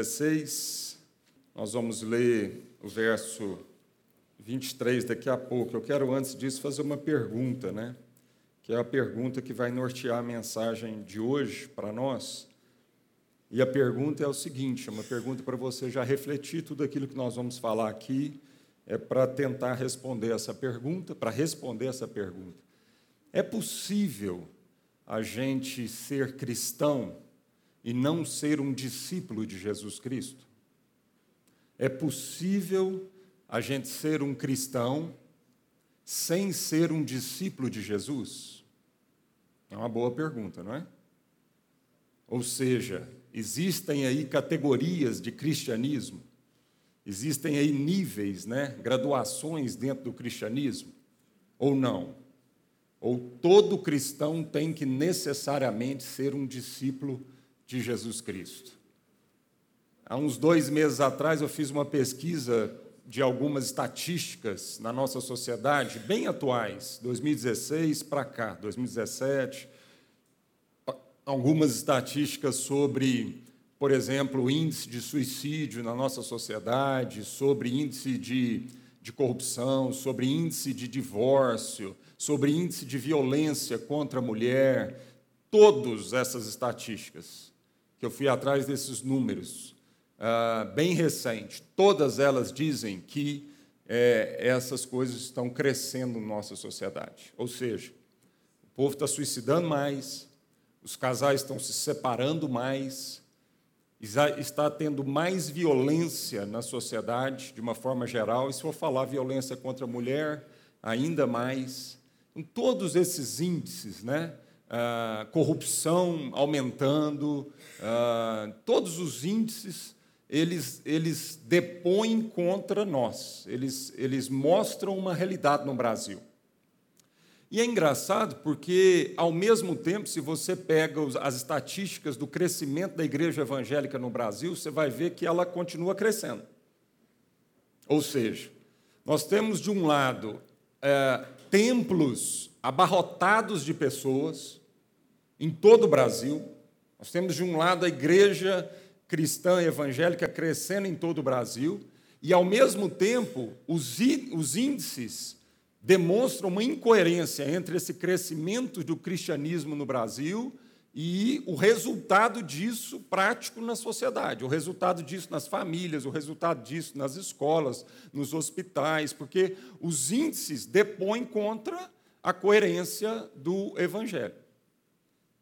16, nós vamos ler o verso 23 daqui a pouco. Eu quero, antes disso, fazer uma pergunta, né? Que é a pergunta que vai nortear a mensagem de hoje para nós. E a pergunta é o seguinte: é uma pergunta para você já refletir tudo aquilo que nós vamos falar aqui, é para tentar responder essa pergunta, para responder essa pergunta. É possível a gente ser cristão e não ser um discípulo de Jesus Cristo? É possível a gente ser um cristão sem ser um discípulo de Jesus? É uma boa pergunta, não é? Ou seja, existem aí categorias de cristianismo, existem aí níveis, né, graduações dentro do cristianismo, ou não? Ou todo cristão tem que necessariamente ser um discípulo de Jesus Cristo? Há uns dois meses atrás eu fiz uma pesquisa de algumas estatísticas na nossa sociedade, bem atuais, 2016 para cá, 2017, algumas estatísticas sobre, por exemplo, o índice de suicídio na nossa sociedade, sobre índice de, de corrupção, sobre índice de divórcio, sobre índice de violência contra a mulher, todas essas estatísticas, que eu fui atrás desses números, uh, bem recente, todas elas dizem que é, essas coisas estão crescendo na nossa sociedade. Ou seja, o povo está suicidando mais, os casais estão se separando mais, está tendo mais violência na sociedade, de uma forma geral, e se for falar violência contra a mulher, ainda mais. Então, todos esses índices, né? Ah, corrupção aumentando, ah, todos os índices, eles, eles depõem contra nós, eles, eles mostram uma realidade no Brasil. E é engraçado porque, ao mesmo tempo, se você pega as estatísticas do crescimento da igreja evangélica no Brasil, você vai ver que ela continua crescendo. Ou seja, nós temos, de um lado, é, templos abarrotados de pessoas em todo o Brasil. Nós temos, de um lado, a igreja cristã evangélica crescendo em todo o Brasil, e, ao mesmo tempo, os, os índices demonstram uma incoerência entre esse crescimento do cristianismo no Brasil e o resultado disso prático na sociedade, o resultado disso nas famílias, o resultado disso nas escolas, nos hospitais, porque os índices depõem contra a coerência do evangelho.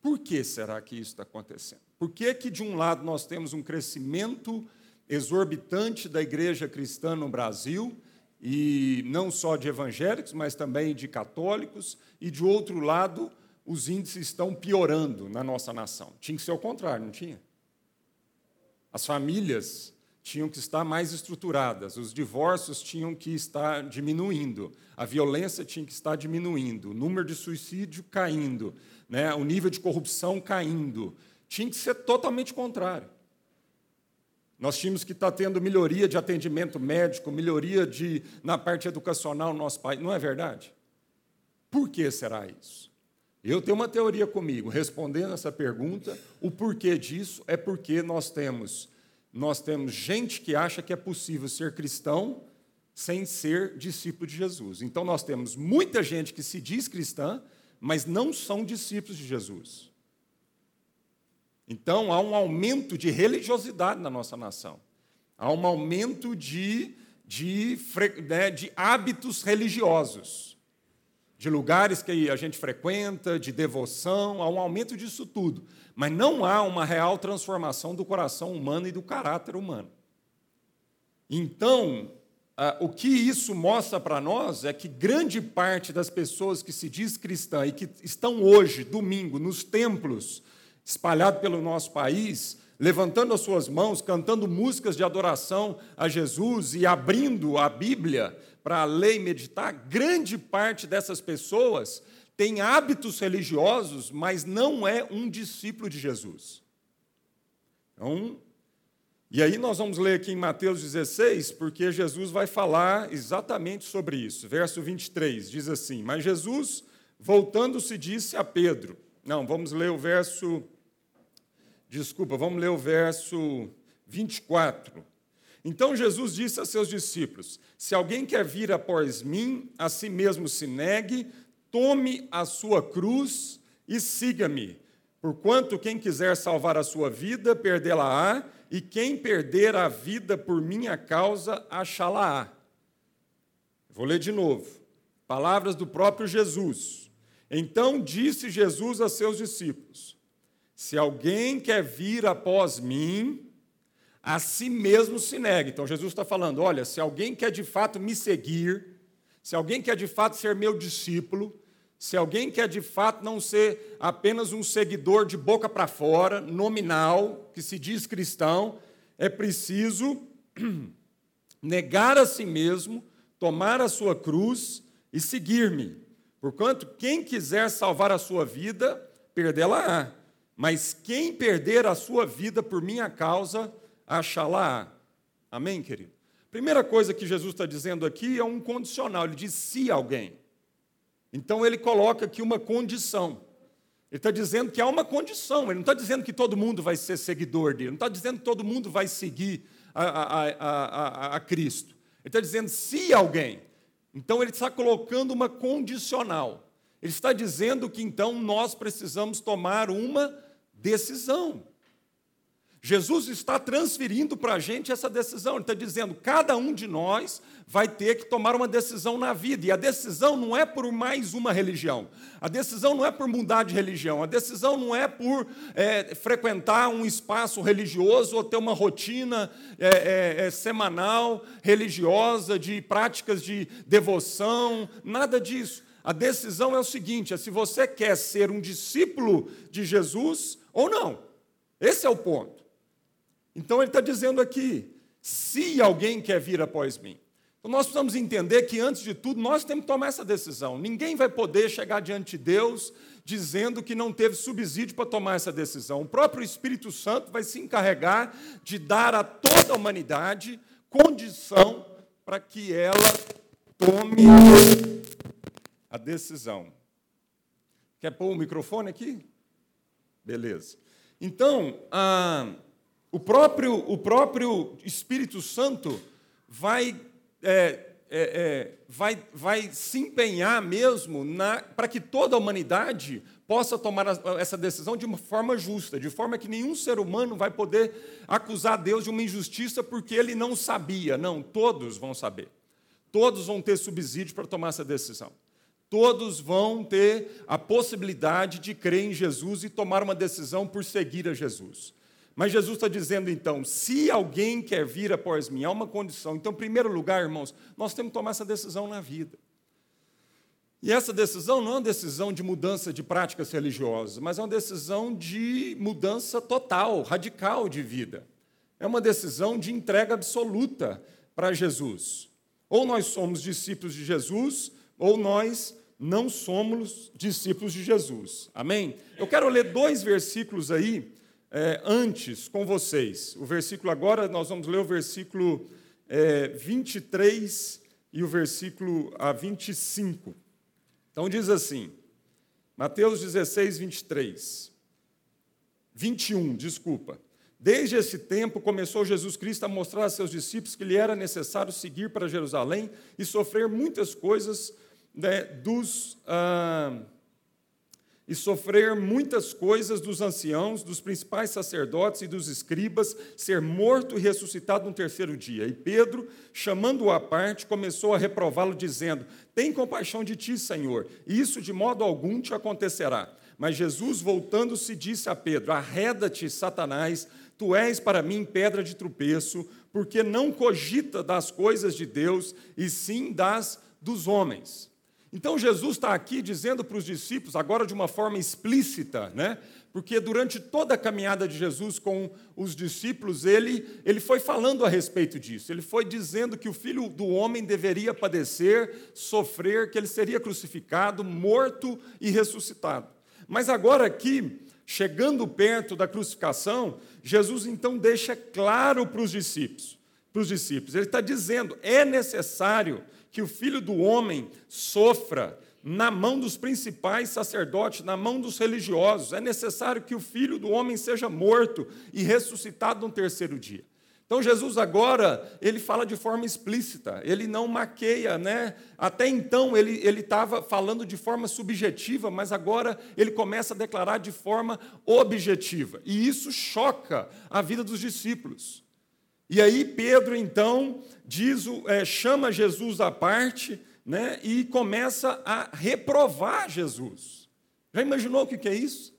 Por que será que isso está acontecendo? Por que, que, de um lado, nós temos um crescimento exorbitante da igreja cristã no Brasil e não só de evangélicos, mas também de católicos, e de outro lado, os índices estão piorando na nossa nação. Tinha que ser o contrário, não tinha? As famílias tinham que estar mais estruturadas, os divórcios tinham que estar diminuindo, a violência tinha que estar diminuindo, o número de suicídio caindo, né, o nível de corrupção caindo. Tinha que ser totalmente contrário. Nós tínhamos que estar tendo melhoria de atendimento médico, melhoria de, na parte educacional no nosso país. Não é verdade? Por que será isso? Eu tenho uma teoria comigo. Respondendo essa pergunta, o porquê disso é porque nós temos, nós temos gente que acha que é possível ser cristão sem ser discípulo de Jesus. Então nós temos muita gente que se diz cristã, mas não são discípulos de Jesus. Então, há um aumento de religiosidade na nossa nação. Há um aumento de, de, né, de hábitos religiosos, de lugares que a gente frequenta, de devoção, há um aumento disso tudo. Mas não há uma real transformação do coração humano e do caráter humano. Então, o que isso mostra para nós é que grande parte das pessoas que se diz cristã e que estão hoje, domingo, nos templos, espalhado pelo nosso país, levantando as suas mãos, cantando músicas de adoração a Jesus e abrindo a Bíblia para ler e meditar, grande parte dessas pessoas tem hábitos religiosos, mas não é um discípulo de Jesus. Então, e aí nós vamos ler aqui em Mateus 16, porque Jesus vai falar exatamente sobre isso. Verso 23 diz assim: Mas Jesus, voltando-se, disse a Pedro. Não, vamos ler o verso Desculpa, vamos ler o verso 24. Então Jesus disse a seus discípulos: Se alguém quer vir após mim, a si mesmo se negue, tome a sua cruz e siga-me. Porquanto quem quiser salvar a sua vida, perdê-la-á, e quem perder a vida por minha causa, achá-la-á. Vou ler de novo. Palavras do próprio Jesus. Então disse Jesus a seus discípulos: Se alguém quer vir após mim, a si mesmo se negue. Então Jesus está falando: olha, se alguém quer de fato me seguir, se alguém quer de fato ser meu discípulo, se alguém quer de fato não ser apenas um seguidor de boca para fora, nominal, que se diz cristão, é preciso negar a si mesmo, tomar a sua cruz e seguir-me. Porquanto, quem quiser salvar a sua vida, perdê-la-á. Mas quem perder a sua vida por minha causa, achá-la. Amém, querido? Primeira coisa que Jesus está dizendo aqui é um condicional. Ele diz se alguém. Então ele coloca aqui uma condição. Ele está dizendo que há uma condição. Ele não está dizendo que todo mundo vai ser seguidor dele. Não está dizendo que todo mundo vai seguir a, a, a, a Cristo. Ele está dizendo se alguém. Então ele está colocando uma condicional. Ele está dizendo que então nós precisamos tomar uma decisão. Jesus está transferindo para a gente essa decisão. Ele está dizendo: cada um de nós vai ter que tomar uma decisão na vida. E a decisão não é por mais uma religião. A decisão não é por mudar de religião. A decisão não é por é, frequentar um espaço religioso ou ter uma rotina é, é, é semanal religiosa de práticas de devoção. Nada disso. A decisão é o seguinte: é se você quer ser um discípulo de Jesus ou não. Esse é o ponto. Então ele está dizendo aqui: se alguém quer vir após mim. Então nós precisamos entender que, antes de tudo, nós temos que tomar essa decisão. Ninguém vai poder chegar diante de Deus dizendo que não teve subsídio para tomar essa decisão. O próprio Espírito Santo vai se encarregar de dar a toda a humanidade condição para que ela tome a decisão. Quer pôr o microfone aqui? Beleza. Então, ah, o próprio, o próprio Espírito Santo vai, é, é, é, vai, vai se empenhar mesmo para que toda a humanidade possa tomar essa decisão de uma forma justa, de forma que nenhum ser humano vai poder acusar Deus de uma injustiça porque ele não sabia. Não, todos vão saber. Todos vão ter subsídio para tomar essa decisão. Todos vão ter a possibilidade de crer em Jesus e tomar uma decisão por seguir a Jesus. Mas Jesus está dizendo então: se alguém quer vir após mim, há uma condição. Então, em primeiro lugar, irmãos, nós temos que tomar essa decisão na vida. E essa decisão não é uma decisão de mudança de práticas religiosas, mas é uma decisão de mudança total, radical de vida. É uma decisão de entrega absoluta para Jesus. Ou nós somos discípulos de Jesus, ou nós não somos discípulos de Jesus. Amém? Eu quero ler dois versículos aí é, antes com vocês. O versículo agora, nós vamos ler o versículo é, 23 e o versículo a 25. Então diz assim, Mateus 16, 23. 21, desculpa. Desde esse tempo começou Jesus Cristo a mostrar a seus discípulos que lhe era necessário seguir para Jerusalém e sofrer muitas coisas né, dos. Ah, e sofrer muitas coisas dos anciãos, dos principais sacerdotes e dos escribas, ser morto e ressuscitado no terceiro dia. E Pedro, chamando-o à parte, começou a reprová-lo, dizendo: Tem compaixão de ti, Senhor, e isso de modo algum te acontecerá. Mas Jesus, voltando-se, disse a Pedro: Arreda-te, Satanás, tu és para mim pedra de tropeço, porque não cogita das coisas de Deus, e sim das dos homens. Então Jesus está aqui dizendo para os discípulos, agora de uma forma explícita, né? porque durante toda a caminhada de Jesus com os discípulos, ele, ele foi falando a respeito disso. Ele foi dizendo que o filho do homem deveria padecer, sofrer, que ele seria crucificado, morto e ressuscitado. Mas agora aqui, chegando perto da crucificação, Jesus então deixa claro para os discípulos, para os discípulos, ele está dizendo: é necessário que o filho do homem sofra na mão dos principais sacerdotes, na mão dos religiosos. É necessário que o filho do homem seja morto e ressuscitado no terceiro dia. Então Jesus agora, ele fala de forma explícita, ele não maqueia, né? Até então ele estava falando de forma subjetiva, mas agora ele começa a declarar de forma objetiva. E isso choca a vida dos discípulos. E aí Pedro, então, diz, é, chama Jesus à parte né? e começa a reprovar Jesus. Já imaginou o que é isso?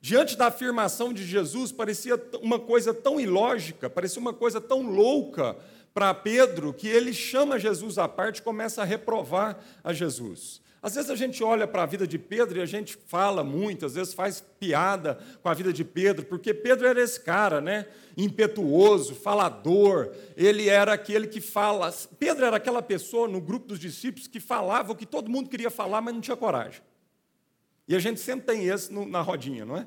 Diante da afirmação de Jesus, parecia uma coisa tão ilógica, parecia uma coisa tão louca para Pedro, que ele chama Jesus à parte e começa a reprovar a Jesus. Às vezes a gente olha para a vida de Pedro e a gente fala muito, às vezes faz piada com a vida de Pedro, porque Pedro era esse cara, né? Impetuoso, falador, ele era aquele que fala. Pedro era aquela pessoa no grupo dos discípulos que falava o que todo mundo queria falar, mas não tinha coragem. E a gente sempre tem esse na rodinha, não é?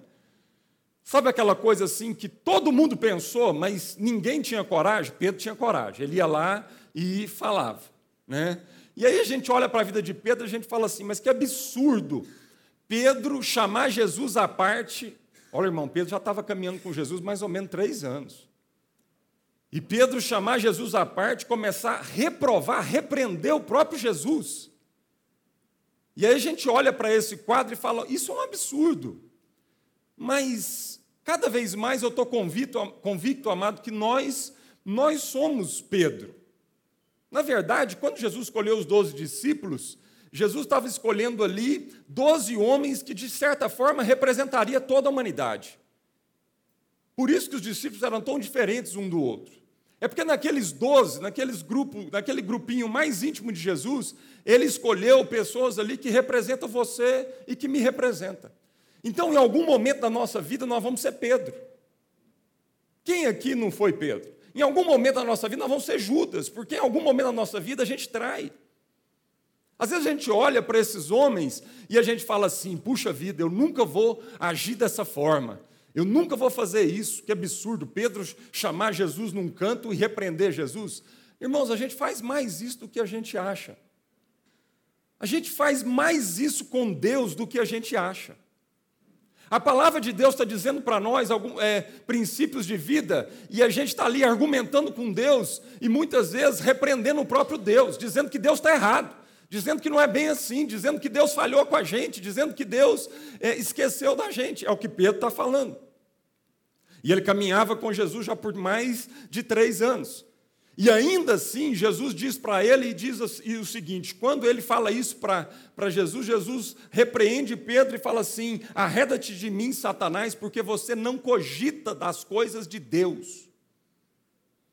Sabe aquela coisa assim que todo mundo pensou, mas ninguém tinha coragem? Pedro tinha coragem. Ele ia lá e falava, né? E aí a gente olha para a vida de Pedro e a gente fala assim, mas que absurdo Pedro chamar Jesus à parte. Olha, irmão, Pedro já estava caminhando com Jesus mais ou menos três anos. E Pedro chamar Jesus à parte, começar a reprovar, repreender o próprio Jesus. E aí a gente olha para esse quadro e fala: Isso é um absurdo. Mas cada vez mais eu estou convicto, convicto, amado, que nós, nós somos Pedro. Na verdade, quando Jesus escolheu os doze discípulos, Jesus estava escolhendo ali doze homens que, de certa forma, representaria toda a humanidade. Por isso que os discípulos eram tão diferentes um do outro. É porque naqueles doze, naqueles grupos, naquele grupinho mais íntimo de Jesus, ele escolheu pessoas ali que representam você e que me representam. Então, em algum momento da nossa vida, nós vamos ser Pedro. Quem aqui não foi Pedro? Em algum momento da nossa vida, nós vamos ser Judas, porque em algum momento da nossa vida a gente trai. Às vezes a gente olha para esses homens e a gente fala assim: puxa vida, eu nunca vou agir dessa forma. Eu nunca vou fazer isso, que absurdo. Pedro chamar Jesus num canto e repreender Jesus. Irmãos, a gente faz mais isso do que a gente acha. A gente faz mais isso com Deus do que a gente acha. A palavra de Deus está dizendo para nós alguns é, princípios de vida e a gente está ali argumentando com Deus e muitas vezes repreendendo o próprio Deus, dizendo que Deus está errado, dizendo que não é bem assim, dizendo que Deus falhou com a gente, dizendo que Deus é, esqueceu da gente. É o que Pedro está falando. E ele caminhava com Jesus já por mais de três anos. E ainda assim, Jesus diz para ele e diz o seguinte: quando ele fala isso para Jesus, Jesus repreende Pedro e fala assim: arreda-te de mim, Satanás, porque você não cogita das coisas de Deus.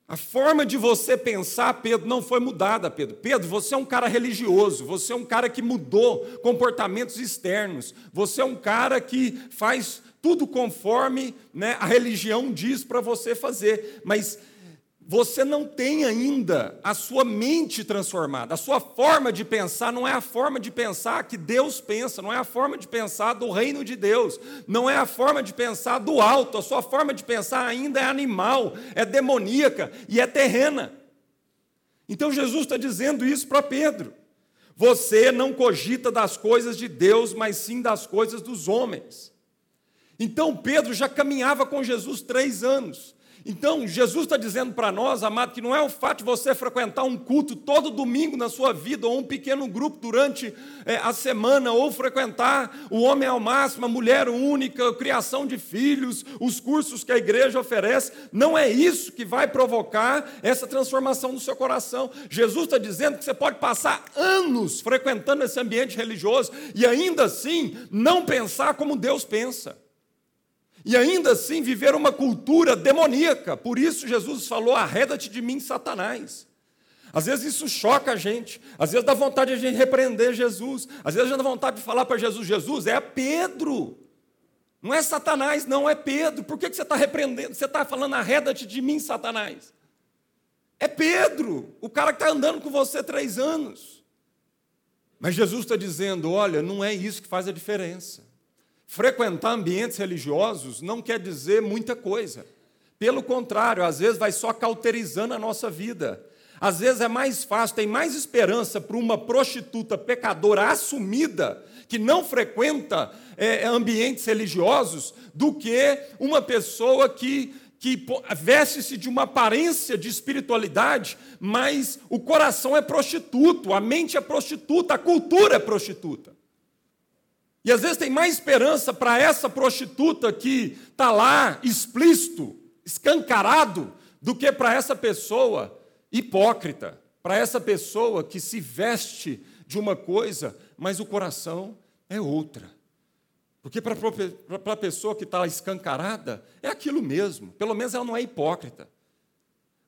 A forma de você pensar, Pedro, não foi mudada, Pedro. Pedro, você é um cara religioso, você é um cara que mudou comportamentos externos, você é um cara que faz tudo conforme né, a religião diz para você fazer, mas você não tem ainda a sua mente transformada, a sua forma de pensar não é a forma de pensar que Deus pensa, não é a forma de pensar do reino de Deus, não é a forma de pensar do alto, a sua forma de pensar ainda é animal, é demoníaca e é terrena. Então Jesus está dizendo isso para Pedro. Você não cogita das coisas de Deus, mas sim das coisas dos homens. Então Pedro já caminhava com Jesus três anos. Então, Jesus está dizendo para nós, amado, que não é o fato de você frequentar um culto todo domingo na sua vida, ou um pequeno grupo durante é, a semana, ou frequentar o homem ao máximo, a mulher única, a criação de filhos, os cursos que a igreja oferece. Não é isso que vai provocar essa transformação no seu coração. Jesus está dizendo que você pode passar anos frequentando esse ambiente religioso e ainda assim não pensar como Deus pensa. E ainda assim viver uma cultura demoníaca. Por isso Jesus falou: arreda-te de mim, Satanás. Às vezes isso choca a gente, às vezes dá vontade de a gente repreender Jesus, às vezes a gente dá vontade de falar para Jesus: Jesus, é Pedro, não é Satanás, não, é Pedro. Por que você está repreendendo? Você está falando, arreda-te de mim, Satanás. É Pedro, o cara que está andando com você três anos. Mas Jesus está dizendo: olha, não é isso que faz a diferença. Frequentar ambientes religiosos não quer dizer muita coisa. Pelo contrário, às vezes vai só cauterizando a nossa vida. Às vezes é mais fácil, tem mais esperança para uma prostituta pecadora assumida, que não frequenta é, ambientes religiosos, do que uma pessoa que que veste-se de uma aparência de espiritualidade, mas o coração é prostituto, a mente é prostituta, a cultura é prostituta. E às vezes tem mais esperança para essa prostituta que está lá explícito, escancarado, do que para essa pessoa hipócrita, para essa pessoa que se veste de uma coisa, mas o coração é outra. Porque para a pessoa que está escancarada, é aquilo mesmo, pelo menos ela não é hipócrita.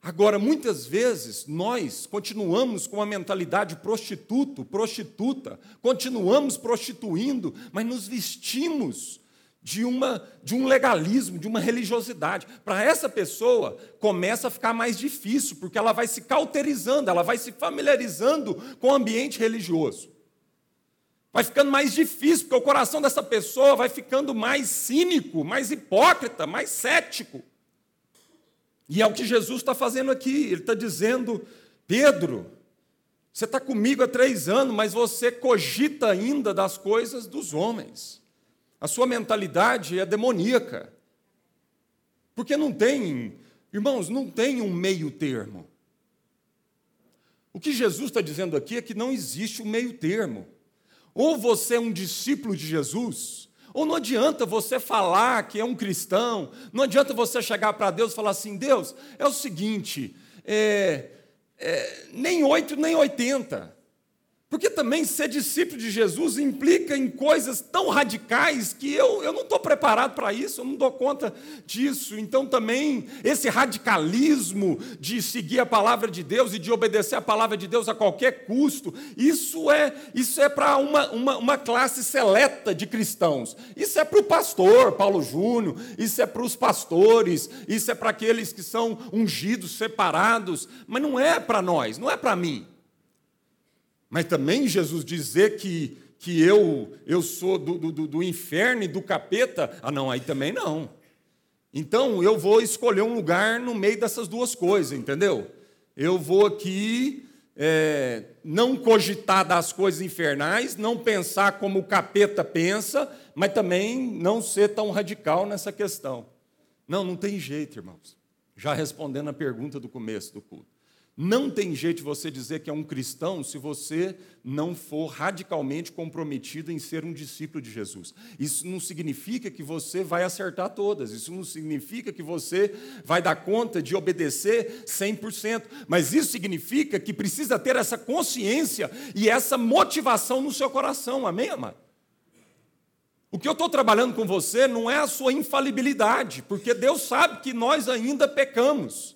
Agora, muitas vezes, nós continuamos com uma mentalidade prostituto, prostituta, continuamos prostituindo, mas nos vestimos de, uma, de um legalismo, de uma religiosidade. Para essa pessoa, começa a ficar mais difícil, porque ela vai se cauterizando, ela vai se familiarizando com o ambiente religioso. Vai ficando mais difícil, porque o coração dessa pessoa vai ficando mais cínico, mais hipócrita, mais cético. E é o que Jesus está fazendo aqui. Ele está dizendo: Pedro, você está comigo há três anos, mas você cogita ainda das coisas dos homens. A sua mentalidade é demoníaca. Porque não tem, irmãos, não tem um meio termo. O que Jesus está dizendo aqui é que não existe um meio termo. Ou você é um discípulo de Jesus, ou não adianta você falar que é um cristão, não adianta você chegar para Deus e falar assim: Deus, é o seguinte, é, é, nem oito nem oitenta. Porque também ser discípulo de Jesus implica em coisas tão radicais que eu, eu não estou preparado para isso, eu não dou conta disso. Então, também, esse radicalismo de seguir a palavra de Deus e de obedecer a palavra de Deus a qualquer custo, isso é, isso é para uma, uma, uma classe seleta de cristãos. Isso é para o pastor Paulo Júnior, isso é para os pastores, isso é para aqueles que são ungidos, separados, mas não é para nós, não é para mim. Mas também Jesus dizer que, que eu, eu sou do, do, do inferno e do capeta, ah, não, aí também não. Então eu vou escolher um lugar no meio dessas duas coisas, entendeu? Eu vou aqui é, não cogitar das coisas infernais, não pensar como o capeta pensa, mas também não ser tão radical nessa questão. Não, não tem jeito, irmãos. Já respondendo a pergunta do começo do culto. Não tem jeito você dizer que é um cristão se você não for radicalmente comprometido em ser um discípulo de Jesus. Isso não significa que você vai acertar todas, isso não significa que você vai dar conta de obedecer 100%, mas isso significa que precisa ter essa consciência e essa motivação no seu coração, amém, amado? O que eu estou trabalhando com você não é a sua infalibilidade, porque Deus sabe que nós ainda pecamos.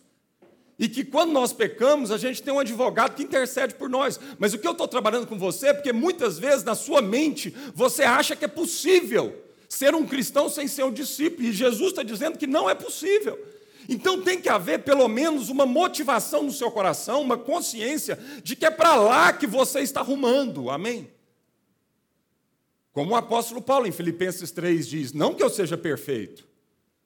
E que quando nós pecamos, a gente tem um advogado que intercede por nós. Mas o que eu estou trabalhando com você é porque muitas vezes na sua mente você acha que é possível ser um cristão sem ser um discípulo. E Jesus está dizendo que não é possível. Então tem que haver pelo menos uma motivação no seu coração, uma consciência de que é para lá que você está arrumando. Amém? Como o apóstolo Paulo em Filipenses 3 diz: Não que eu seja perfeito,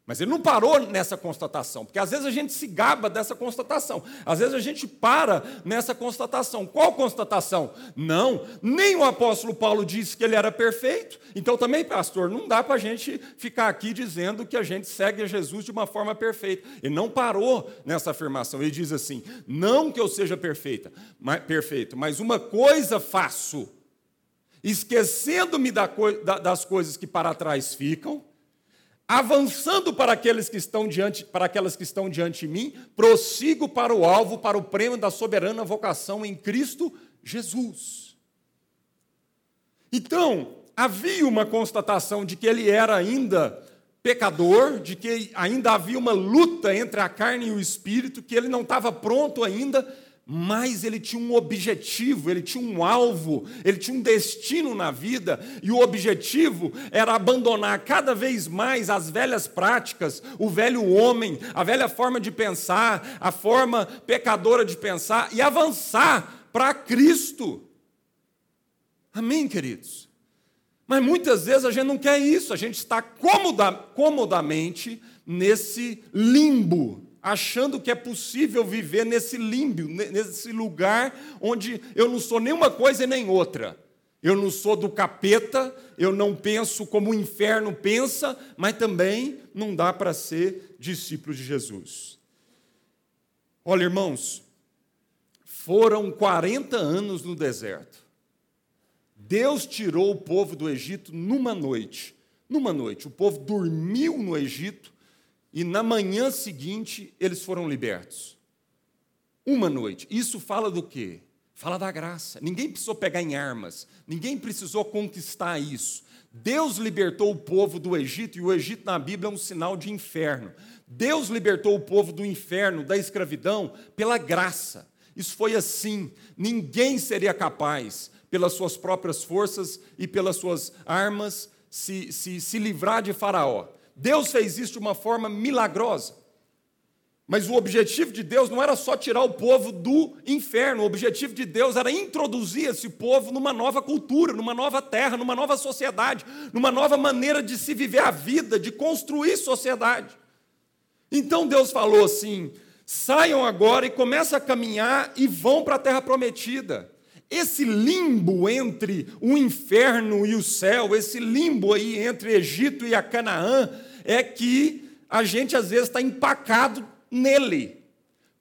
mas ele não parou nessa constatação, porque às vezes a gente se gaba dessa constatação, às vezes a gente para nessa constatação. Qual constatação? Não, nem o apóstolo Paulo disse que ele era perfeito, então também, pastor, não dá para a gente ficar aqui dizendo que a gente segue a Jesus de uma forma perfeita. Ele não parou nessa afirmação, ele diz assim: não que eu seja perfeita, mas, perfeito, mas uma coisa faço, esquecendo-me das coisas que para trás ficam avançando para aqueles que estão diante, para aquelas que estão diante de mim, prossigo para o alvo, para o prêmio da soberana vocação em Cristo Jesus. Então, havia uma constatação de que ele era ainda pecador, de que ainda havia uma luta entre a carne e o espírito, que ele não estava pronto ainda mas ele tinha um objetivo, ele tinha um alvo, ele tinha um destino na vida, e o objetivo era abandonar cada vez mais as velhas práticas, o velho homem, a velha forma de pensar, a forma pecadora de pensar, e avançar para Cristo. Amém, queridos? Mas muitas vezes a gente não quer isso, a gente está comoda, comodamente nesse limbo achando que é possível viver nesse limbo, nesse lugar onde eu não sou nenhuma coisa e nem outra. Eu não sou do capeta, eu não penso como o inferno pensa, mas também não dá para ser discípulo de Jesus. Olha, irmãos, foram 40 anos no deserto. Deus tirou o povo do Egito numa noite. Numa noite. O povo dormiu no Egito e na manhã seguinte eles foram libertos. Uma noite. Isso fala do quê? Fala da graça. Ninguém precisou pegar em armas, ninguém precisou conquistar isso. Deus libertou o povo do Egito, e o Egito na Bíblia é um sinal de inferno. Deus libertou o povo do inferno, da escravidão, pela graça. Isso foi assim. Ninguém seria capaz, pelas suas próprias forças e pelas suas armas, se, se, se livrar de Faraó. Deus fez isso de uma forma milagrosa. Mas o objetivo de Deus não era só tirar o povo do inferno, o objetivo de Deus era introduzir esse povo numa nova cultura, numa nova terra, numa nova sociedade, numa nova maneira de se viver a vida, de construir sociedade. Então Deus falou assim: saiam agora e comecem a caminhar e vão para a terra prometida. Esse limbo entre o inferno e o céu, esse limbo aí entre Egito e a Canaã, é que a gente às vezes está empacado nele.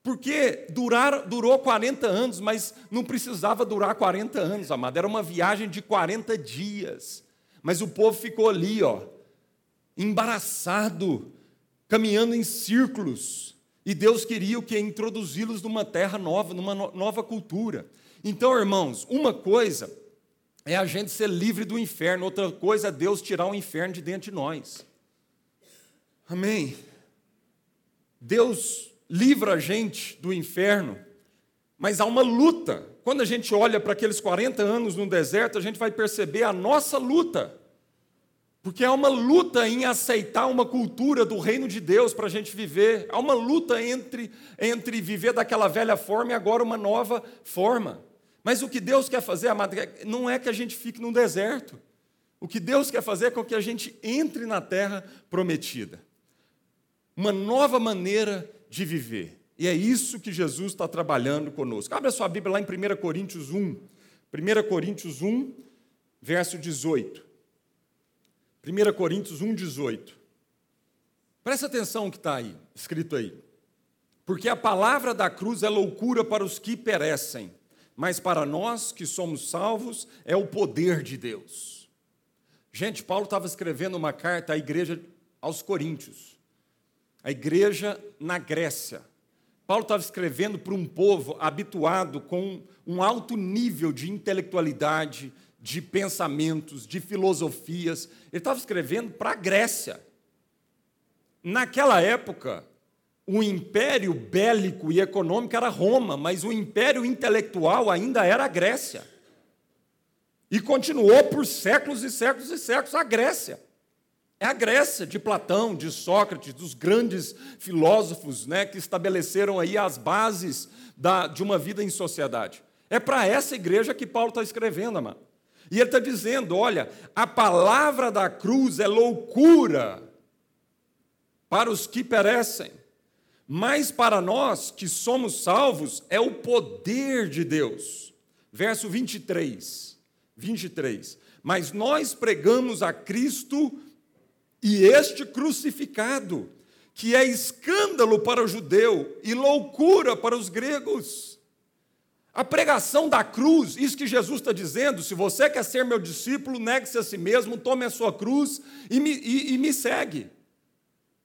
Porque durar, durou 40 anos, mas não precisava durar 40 anos, amado. Era uma viagem de 40 dias. Mas o povo ficou ali, ó, embaraçado, caminhando em círculos. E Deus queria o que? Introduzi-los numa terra nova, numa no nova cultura. Então, irmãos, uma coisa é a gente ser livre do inferno, outra coisa é Deus tirar o inferno de dentro de nós. Amém. Deus livra a gente do inferno, mas há uma luta. Quando a gente olha para aqueles 40 anos no deserto, a gente vai perceber a nossa luta. Porque há uma luta em aceitar uma cultura do reino de Deus para a gente viver. Há uma luta entre, entre viver daquela velha forma e agora uma nova forma. Mas o que Deus quer fazer, amado, não é que a gente fique no deserto. O que Deus quer fazer é com que a gente entre na terra prometida uma nova maneira de viver. E é isso que Jesus está trabalhando conosco. Abra sua Bíblia lá em 1 Coríntios 1. 1 Coríntios 1, verso 18. 1 Coríntios 1, 18. Presta atenção no que está aí, escrito aí. Porque a palavra da cruz é loucura para os que perecem, mas para nós que somos salvos é o poder de Deus. Gente, Paulo estava escrevendo uma carta à igreja aos Coríntios a igreja na Grécia. Paulo estava escrevendo para um povo habituado com um alto nível de intelectualidade, de pensamentos, de filosofias. Ele estava escrevendo para a Grécia. Naquela época, o império bélico e econômico era Roma, mas o império intelectual ainda era a Grécia. E continuou por séculos e séculos e séculos a Grécia. É a Grécia de Platão, de Sócrates, dos grandes filósofos né, que estabeleceram aí as bases da, de uma vida em sociedade. É para essa igreja que Paulo está escrevendo, amado. E ele está dizendo: olha, a palavra da cruz é loucura para os que perecem, mas para nós que somos salvos é o poder de Deus. Verso 23. 23. Mas nós pregamos a Cristo e este crucificado, que é escândalo para o judeu e loucura para os gregos. A pregação da cruz, isso que Jesus está dizendo, se você quer ser meu discípulo, negue-se a si mesmo, tome a sua cruz e me, e, e me segue.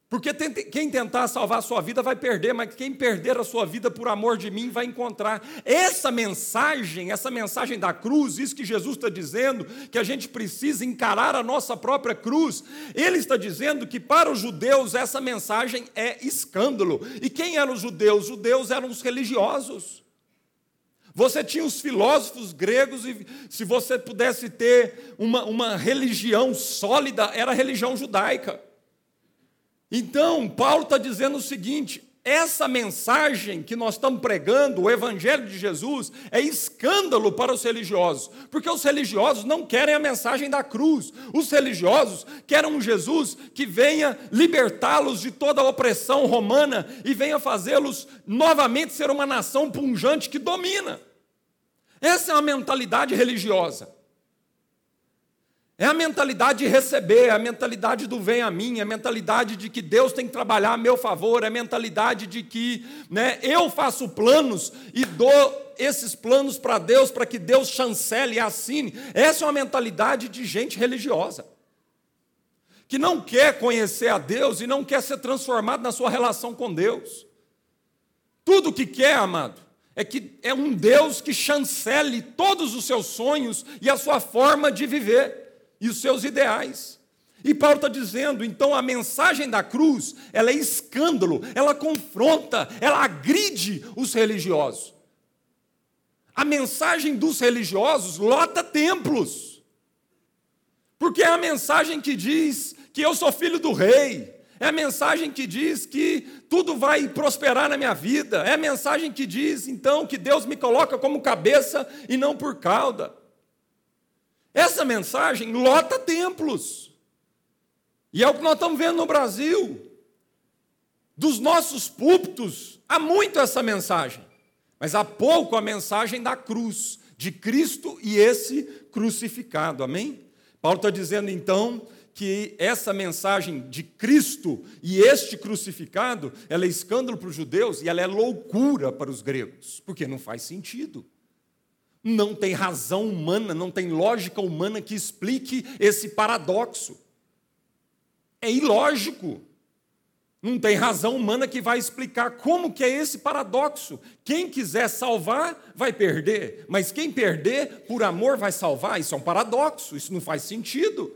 Porque quem tentar salvar a sua vida vai perder, mas quem perder a sua vida por amor de mim vai encontrar. Essa mensagem, essa mensagem da cruz, isso que Jesus está dizendo, que a gente precisa encarar a nossa própria cruz, ele está dizendo que para os judeus essa mensagem é escândalo. E quem eram os judeus? Os judeus eram os religiosos. Você tinha os filósofos gregos, e se você pudesse ter uma, uma religião sólida, era a religião judaica. Então, Paulo está dizendo o seguinte: essa mensagem que nós estamos pregando, o Evangelho de Jesus, é escândalo para os religiosos, porque os religiosos não querem a mensagem da cruz, os religiosos querem um Jesus que venha libertá-los de toda a opressão romana e venha fazê-los novamente ser uma nação punjante que domina. Essa é uma mentalidade religiosa. É a mentalidade de receber, é a mentalidade do vem a mim, é a mentalidade de que Deus tem que trabalhar a meu favor, é a mentalidade de que né, eu faço planos e dou esses planos para Deus para que Deus chancele e assine. Essa é uma mentalidade de gente religiosa que não quer conhecer a Deus e não quer ser transformado na sua relação com Deus. Tudo que quer, amado, é que é um Deus que chancele todos os seus sonhos e a sua forma de viver e os seus ideais. E Paulo está dizendo, então a mensagem da cruz, ela é escândalo, ela confronta, ela agride os religiosos. A mensagem dos religiosos lota templos. Porque é a mensagem que diz que eu sou filho do rei. É a mensagem que diz que tudo vai prosperar na minha vida. É a mensagem que diz, então, que Deus me coloca como cabeça e não por cauda. Essa mensagem lota templos. E é o que nós estamos vendo no Brasil. Dos nossos púlpitos, há muito essa mensagem. Mas há pouco a mensagem da cruz, de Cristo e esse crucificado. Amém? Paulo está dizendo então que essa mensagem de Cristo e este crucificado, ela é escândalo para os judeus e ela é loucura para os gregos, porque não faz sentido. Não tem razão humana, não tem lógica humana que explique esse paradoxo. É ilógico. Não tem razão humana que vai explicar como que é esse paradoxo. Quem quiser salvar vai perder, mas quem perder por amor vai salvar. Isso é um paradoxo, isso não faz sentido.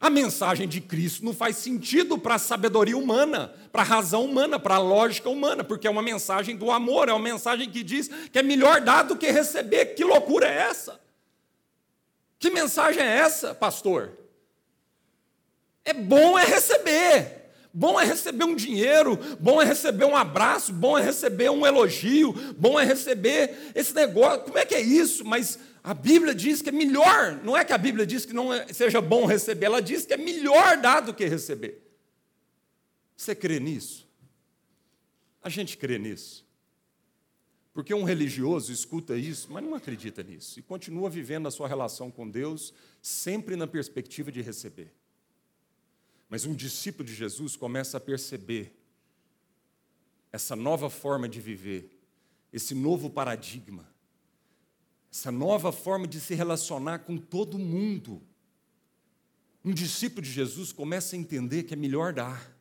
A mensagem de Cristo não faz sentido para a sabedoria humana, para a razão humana, para a lógica humana, porque é uma mensagem do amor, é uma mensagem que diz que é melhor dar do que receber. Que loucura é essa? Que mensagem é essa, pastor? É bom é receber. Bom é receber um dinheiro, bom é receber um abraço, bom é receber um elogio, bom é receber esse negócio. Como é que é isso? Mas a Bíblia diz que é melhor, não é que a Bíblia diz que não é, seja bom receber, ela diz que é melhor dar do que receber. Você crê nisso? A gente crê nisso. Porque um religioso escuta isso, mas não acredita nisso e continua vivendo a sua relação com Deus sempre na perspectiva de receber. Mas um discípulo de Jesus começa a perceber essa nova forma de viver, esse novo paradigma essa nova forma de se relacionar com todo mundo. Um discípulo de Jesus começa a entender que é melhor dar.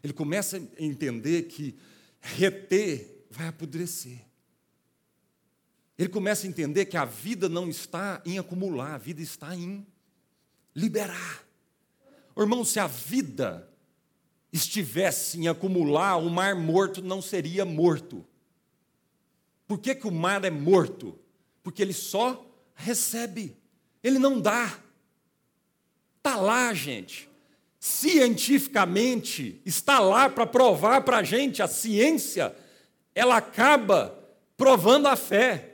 Ele começa a entender que reter vai apodrecer. Ele começa a entender que a vida não está em acumular, a vida está em liberar. Irmão, se a vida estivesse em acumular, o mar morto não seria morto. Por que, que o mar é morto? Porque ele só recebe, ele não dá. Está lá, gente. Cientificamente, está lá para provar para a gente, a ciência, ela acaba provando a fé.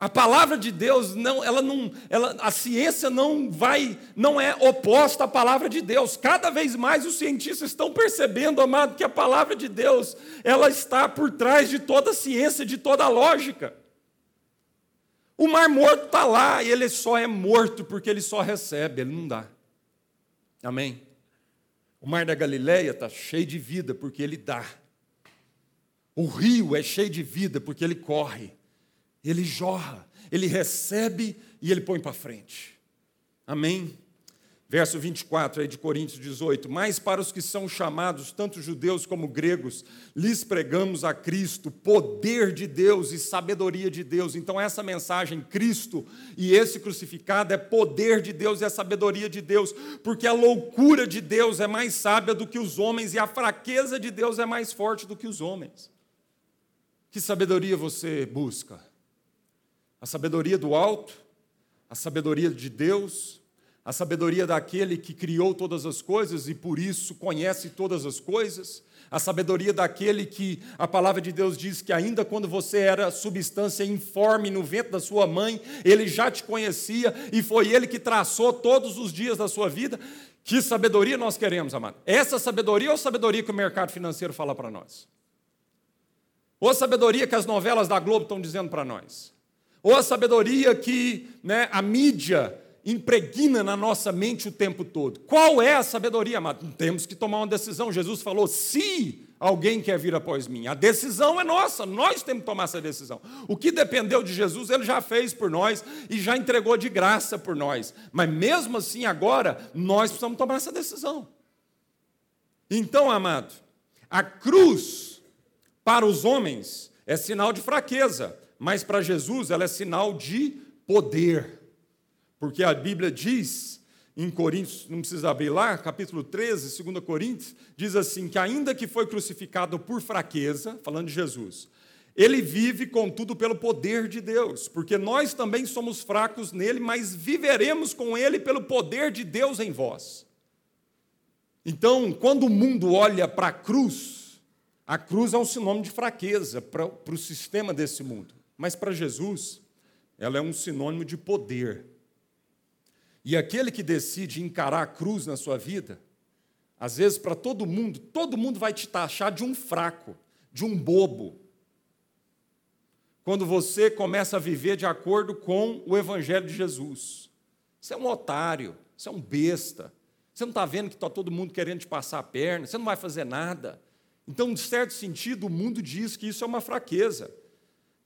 A palavra de Deus não, ela não, ela, a ciência não vai, não é oposta à palavra de Deus. Cada vez mais os cientistas estão percebendo, amado, que a palavra de Deus, ela está por trás de toda a ciência, de toda a lógica. O mar morto está lá e ele só é morto porque ele só recebe, ele não dá. Amém? O mar da Galileia está cheio de vida porque ele dá. O rio é cheio de vida porque ele corre, ele jorra, ele recebe e ele põe para frente. Amém? Verso 24 aí de Coríntios 18: Mas para os que são chamados, tanto judeus como gregos, lhes pregamos a Cristo, poder de Deus e sabedoria de Deus. Então, essa mensagem, Cristo e esse crucificado, é poder de Deus e a sabedoria de Deus, porque a loucura de Deus é mais sábia do que os homens e a fraqueza de Deus é mais forte do que os homens. Que sabedoria você busca? A sabedoria do alto? A sabedoria de Deus? A sabedoria daquele que criou todas as coisas e por isso conhece todas as coisas, a sabedoria daquele que a palavra de Deus diz que ainda quando você era substância informe no ventre da sua mãe, ele já te conhecia e foi ele que traçou todos os dias da sua vida. Que sabedoria nós queremos, amado? Essa sabedoria ou sabedoria que o mercado financeiro fala para nós? Ou sabedoria que as novelas da Globo estão dizendo para nós? Ou a sabedoria que né, a mídia impregna na nossa mente o tempo todo. Qual é a sabedoria, amado? Temos que tomar uma decisão. Jesus falou: se alguém quer vir após mim, a decisão é nossa, nós temos que tomar essa decisão. O que dependeu de Jesus, ele já fez por nós e já entregou de graça por nós. Mas mesmo assim, agora, nós precisamos tomar essa decisão. Então, amado, a cruz para os homens é sinal de fraqueza, mas para Jesus ela é sinal de poder. Porque a Bíblia diz em Coríntios, não precisa abrir lá, capítulo 13, 2 Coríntios, diz assim: que ainda que foi crucificado por fraqueza, falando de Jesus, ele vive, contudo, pelo poder de Deus, porque nós também somos fracos nele, mas viveremos com ele pelo poder de Deus em vós. Então, quando o mundo olha para a cruz, a cruz é um sinônimo de fraqueza para, o sistema desse mundo, mas para Jesus, ela é um sinônimo de poder. E aquele que decide encarar a cruz na sua vida, às vezes para todo mundo, todo mundo vai te taxar de um fraco, de um bobo. Quando você começa a viver de acordo com o Evangelho de Jesus. Você é um otário, você é um besta. Você não está vendo que está todo mundo querendo te passar a perna, você não vai fazer nada. Então, de certo sentido, o mundo diz que isso é uma fraqueza.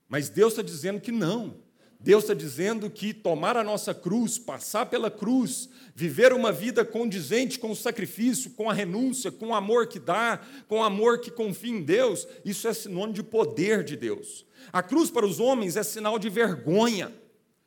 Mas Deus está dizendo que não. Deus está dizendo que tomar a nossa cruz, passar pela cruz, viver uma vida condizente com o sacrifício, com a renúncia, com o amor que dá, com o amor que confia em Deus, isso é sinônimo de poder de Deus. A cruz para os homens é sinal de vergonha,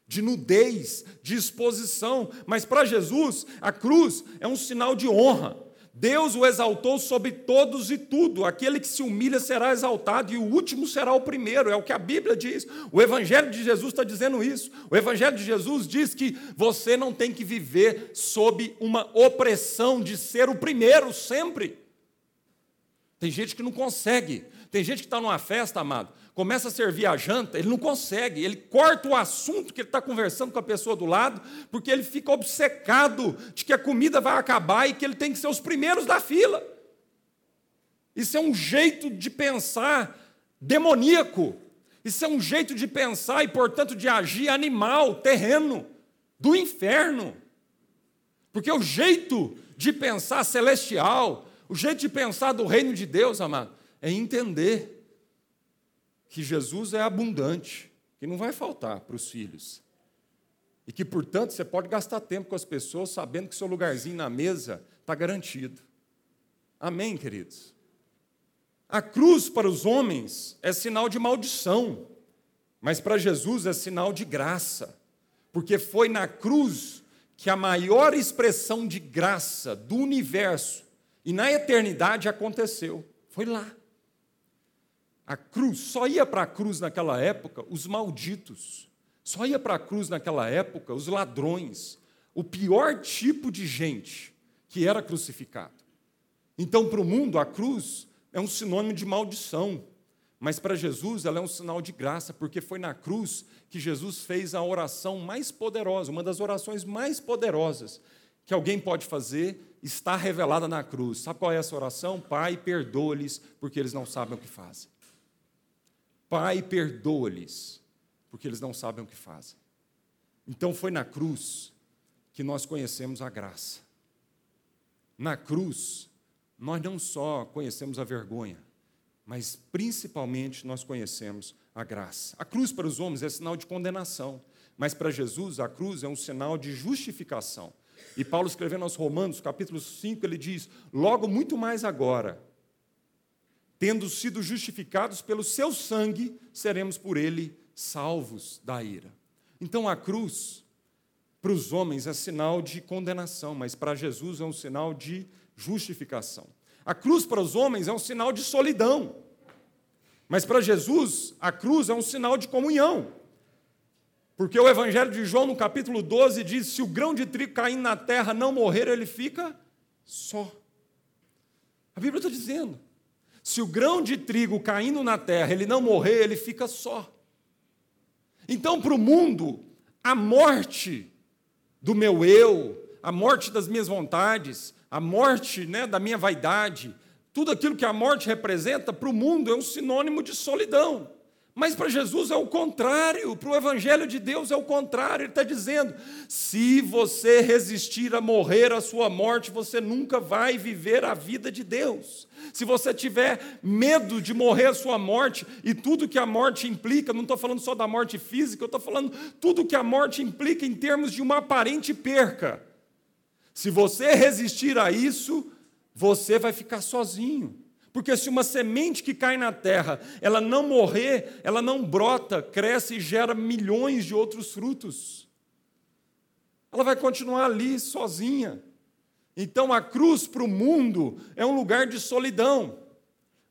de nudez, de exposição, mas para Jesus, a cruz é um sinal de honra. Deus o exaltou sobre todos e tudo. Aquele que se humilha será exaltado e o último será o primeiro. É o que a Bíblia diz. O Evangelho de Jesus está dizendo isso. O Evangelho de Jesus diz que você não tem que viver sob uma opressão de ser o primeiro sempre. Tem gente que não consegue. Tem gente que está numa festa, amado, começa a servir a janta, ele não consegue, ele corta o assunto que ele está conversando com a pessoa do lado, porque ele fica obcecado de que a comida vai acabar e que ele tem que ser os primeiros da fila. Isso é um jeito de pensar demoníaco. Isso é um jeito de pensar e, portanto, de agir animal, terreno, do inferno. Porque o jeito de pensar celestial, o jeito de pensar do reino de Deus, amado, é entender que Jesus é abundante, que não vai faltar para os filhos. E que, portanto, você pode gastar tempo com as pessoas sabendo que seu lugarzinho na mesa está garantido. Amém, queridos? A cruz para os homens é sinal de maldição, mas para Jesus é sinal de graça, porque foi na cruz que a maior expressão de graça do universo e na eternidade aconteceu. Foi lá. A cruz, só ia para a cruz naquela época os malditos, só ia para a cruz naquela época os ladrões, o pior tipo de gente que era crucificado. Então, para o mundo, a cruz é um sinônimo de maldição, mas para Jesus ela é um sinal de graça, porque foi na cruz que Jesus fez a oração mais poderosa, uma das orações mais poderosas que alguém pode fazer, está revelada na cruz. Sabe qual é essa oração? Pai, perdoa-lhes, porque eles não sabem o que fazem. Pai, perdoa-lhes, porque eles não sabem o que fazem. Então foi na cruz que nós conhecemos a graça. Na cruz, nós não só conhecemos a vergonha, mas principalmente nós conhecemos a graça. A cruz para os homens é sinal de condenação, mas para Jesus a cruz é um sinal de justificação. E Paulo escrevendo aos Romanos, capítulo 5, ele diz: Logo muito mais agora, tendo sido justificados pelo seu sangue, seremos por ele salvos da ira. Então a cruz, para os homens, é sinal de condenação, mas para Jesus é um sinal de justificação. A cruz para os homens é um sinal de solidão, mas para Jesus, a cruz é um sinal de comunhão. Porque o Evangelho de João, no capítulo 12, diz: se o grão de trigo caindo na terra não morrer, ele fica só. A Bíblia está dizendo. Se o grão de trigo caindo na terra, ele não morrer, ele fica só. Então, para o mundo, a morte do meu eu, a morte das minhas vontades, a morte né, da minha vaidade, tudo aquilo que a morte representa, para o mundo é um sinônimo de solidão. Mas para Jesus é o contrário, para o Evangelho de Deus é o contrário. Ele está dizendo: se você resistir a morrer a sua morte, você nunca vai viver a vida de Deus. Se você tiver medo de morrer a sua morte e tudo que a morte implica, não estou falando só da morte física, eu estou falando tudo que a morte implica em termos de uma aparente perca. Se você resistir a isso, você vai ficar sozinho. Porque se uma semente que cai na terra, ela não morrer, ela não brota, cresce e gera milhões de outros frutos. Ela vai continuar ali sozinha. Então a cruz para o mundo é um lugar de solidão,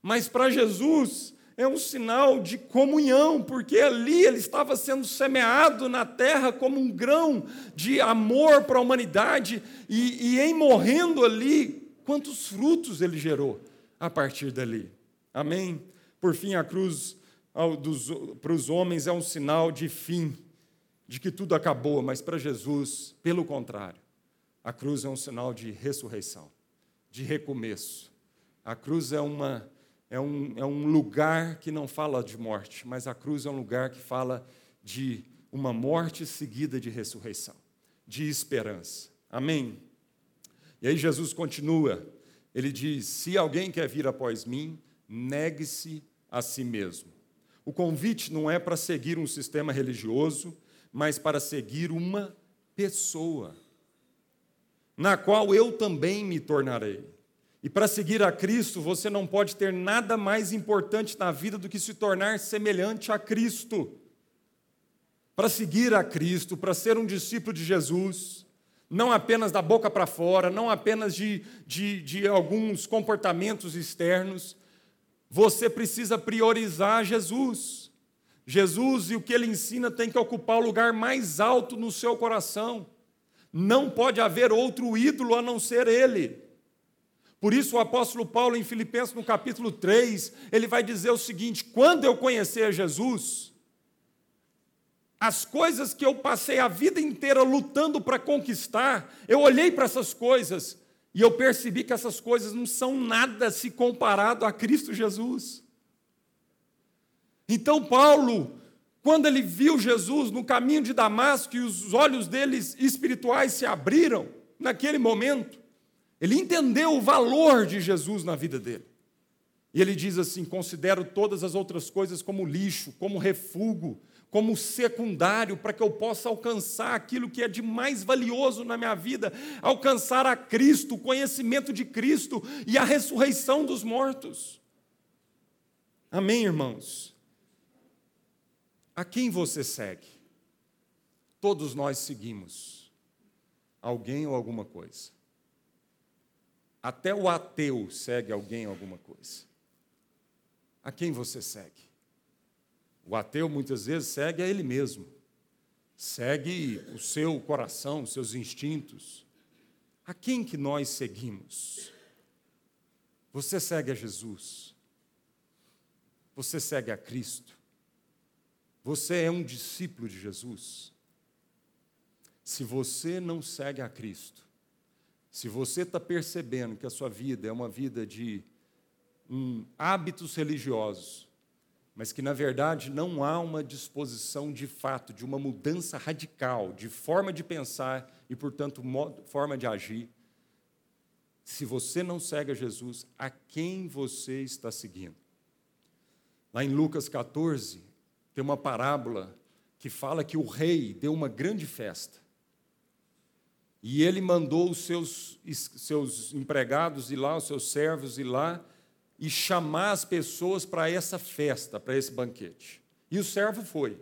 mas para Jesus é um sinal de comunhão, porque ali ele estava sendo semeado na terra como um grão de amor para a humanidade, e, e em morrendo ali, quantos frutos ele gerou a partir dali. Amém? Por fim, a cruz para os homens é um sinal de fim, de que tudo acabou, mas para Jesus, pelo contrário, a cruz é um sinal de ressurreição, de recomeço. A cruz é, uma, é, um, é um lugar que não fala de morte, mas a cruz é um lugar que fala de uma morte seguida de ressurreição, de esperança. Amém? E aí Jesus continua ele diz: Se alguém quer vir após mim, negue-se a si mesmo. O convite não é para seguir um sistema religioso, mas para seguir uma pessoa, na qual eu também me tornarei. E para seguir a Cristo, você não pode ter nada mais importante na vida do que se tornar semelhante a Cristo. Para seguir a Cristo, para ser um discípulo de Jesus, não apenas da boca para fora, não apenas de, de, de alguns comportamentos externos. Você precisa priorizar Jesus. Jesus e o que ele ensina tem que ocupar o lugar mais alto no seu coração. Não pode haver outro ídolo a não ser ele. Por isso, o apóstolo Paulo, em Filipenses, no capítulo 3, ele vai dizer o seguinte: quando eu conhecer Jesus, as coisas que eu passei a vida inteira lutando para conquistar, eu olhei para essas coisas e eu percebi que essas coisas não são nada se comparado a Cristo Jesus. Então, Paulo, quando ele viu Jesus no caminho de Damasco e os olhos deles espirituais se abriram, naquele momento, ele entendeu o valor de Jesus na vida dele. E ele diz assim: considero todas as outras coisas como lixo, como refúgio, como secundário para que eu possa alcançar aquilo que é de mais valioso na minha vida, alcançar a Cristo, o conhecimento de Cristo e a ressurreição dos mortos. Amém, irmãos? A quem você segue? Todos nós seguimos alguém ou alguma coisa. Até o ateu segue alguém ou alguma coisa. A quem você segue? O ateu muitas vezes segue a ele mesmo, segue o seu coração, os seus instintos. A quem que nós seguimos? Você segue a Jesus. Você segue a Cristo. Você é um discípulo de Jesus. Se você não segue a Cristo, se você está percebendo que a sua vida é uma vida de um, hábitos religiosos, mas que na verdade não há uma disposição de fato, de uma mudança radical, de forma de pensar e, portanto, forma de agir. Se você não segue a Jesus, a quem você está seguindo? Lá em Lucas 14, tem uma parábola que fala que o rei deu uma grande festa. E ele mandou os seus, seus empregados ir lá, os seus servos ir lá, e chamar as pessoas para essa festa, para esse banquete. E o servo foi.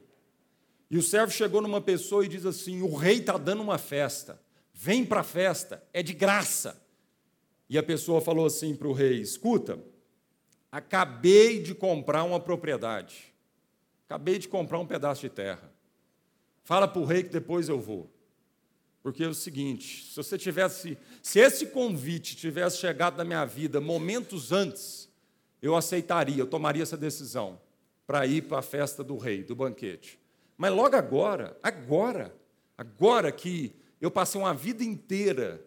E o servo chegou numa pessoa e diz assim: O rei está dando uma festa, vem para a festa, é de graça. E a pessoa falou assim para o rei: Escuta, acabei de comprar uma propriedade, acabei de comprar um pedaço de terra. Fala para o rei que depois eu vou. Porque é o seguinte, se você tivesse, se esse convite tivesse chegado na minha vida momentos antes, eu aceitaria, eu tomaria essa decisão para ir para a festa do rei, do banquete. Mas logo agora, agora, agora que eu passei uma vida inteira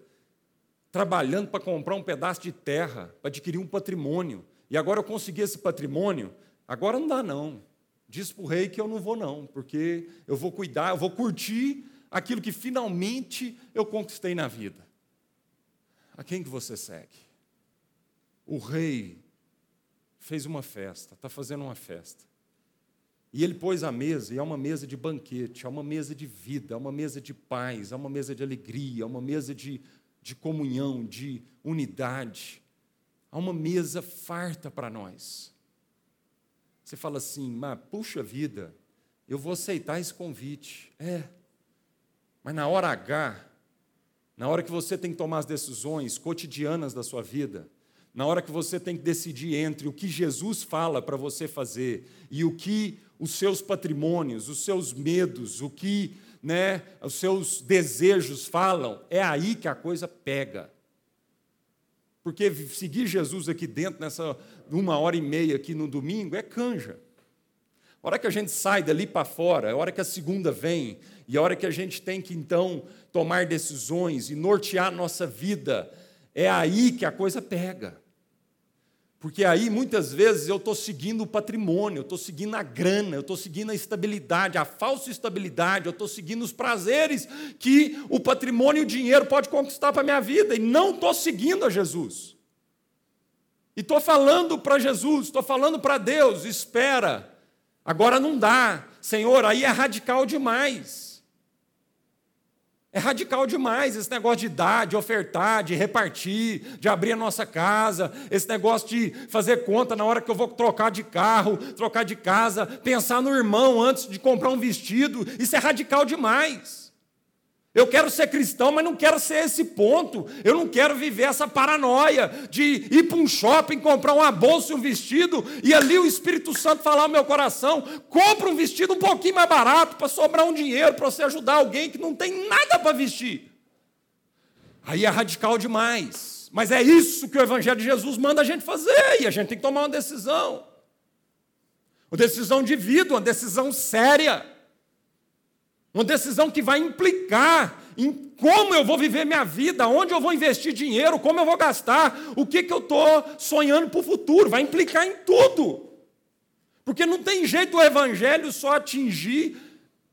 trabalhando para comprar um pedaço de terra, para adquirir um patrimônio, e agora eu consegui esse patrimônio, agora não dá não. Diz para o rei que eu não vou, não, porque eu vou cuidar, eu vou curtir aquilo que finalmente eu conquistei na vida. A quem que você segue? O rei fez uma festa, está fazendo uma festa. E ele pôs a mesa, e é uma mesa de banquete, é uma mesa de vida, é uma mesa de paz, é uma mesa de alegria, é uma mesa de, de comunhão, de unidade. Há uma mesa farta para nós. Você fala assim, mas puxa vida, eu vou aceitar esse convite. É, mas na hora H, na hora que você tem que tomar as decisões cotidianas da sua vida, na hora que você tem que decidir entre o que Jesus fala para você fazer e o que os seus patrimônios, os seus medos, o que né, os seus desejos falam, é aí que a coisa pega. Porque seguir Jesus aqui dentro, nessa uma hora e meia aqui no domingo, é canja. Hora que a gente sai dali para fora, a hora que a segunda vem, e a hora que a gente tem que então tomar decisões e nortear nossa vida, é aí que a coisa pega. Porque aí muitas vezes eu estou seguindo o patrimônio, eu estou seguindo a grana, eu estou seguindo a estabilidade, a falsa estabilidade, eu estou seguindo os prazeres que o patrimônio e o dinheiro pode conquistar para a minha vida, e não estou seguindo a Jesus. E estou falando para Jesus, estou falando para Deus, espera, agora não dá, Senhor, aí é radical demais. É radical demais esse negócio de dar, de ofertar, de repartir, de abrir a nossa casa, esse negócio de fazer conta na hora que eu vou trocar de carro, trocar de casa, pensar no irmão antes de comprar um vestido. Isso é radical demais. Eu quero ser cristão, mas não quero ser esse ponto. Eu não quero viver essa paranoia de ir para um shopping, comprar uma bolsa e um vestido, e ali o Espírito Santo falar no meu coração: compra um vestido um pouquinho mais barato para sobrar um dinheiro para você ajudar alguém que não tem nada para vestir. Aí é radical demais. Mas é isso que o Evangelho de Jesus manda a gente fazer, e a gente tem que tomar uma decisão. Uma decisão de vida, uma decisão séria. Uma decisão que vai implicar em como eu vou viver minha vida, onde eu vou investir dinheiro, como eu vou gastar, o que, que eu estou sonhando para o futuro. Vai implicar em tudo. Porque não tem jeito o evangelho só atingir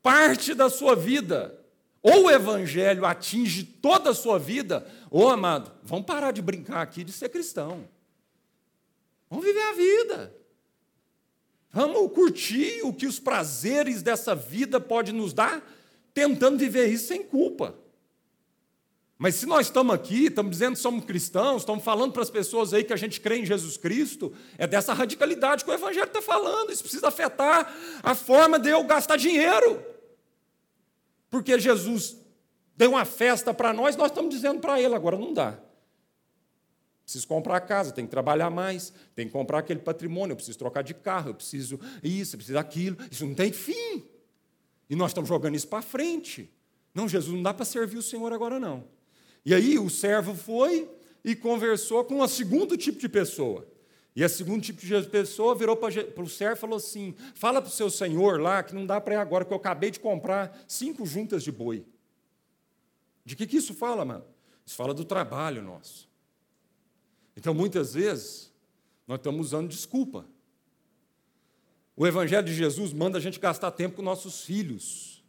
parte da sua vida. Ou o evangelho atinge toda a sua vida, ou, amado, vamos parar de brincar aqui de ser cristão. Vamos viver a vida. Vamos curtir o que os prazeres dessa vida podem nos dar tentando viver isso sem culpa. Mas se nós estamos aqui, estamos dizendo que somos cristãos, estamos falando para as pessoas aí que a gente crê em Jesus Cristo, é dessa radicalidade que o Evangelho está falando. Isso precisa afetar a forma de eu gastar dinheiro. Porque Jesus deu uma festa para nós, nós estamos dizendo para ele, agora não dá. Preciso comprar casa, tem que trabalhar mais, tem que comprar aquele patrimônio, eu preciso trocar de carro, eu preciso isso, eu preciso aquilo. Isso não tem fim. E nós estamos jogando isso para frente. Não, Jesus, não dá para servir o Senhor agora, não. E aí o servo foi e conversou com um segundo tipo de pessoa. E a segundo tipo de pessoa virou para o servo e falou assim: fala para o seu senhor lá que não dá para ir agora, que eu acabei de comprar cinco juntas de boi. De que, que isso fala, mano? Isso fala do trabalho nosso. Então, muitas vezes, nós estamos usando desculpa. O Evangelho de Jesus manda a gente gastar tempo com nossos filhos.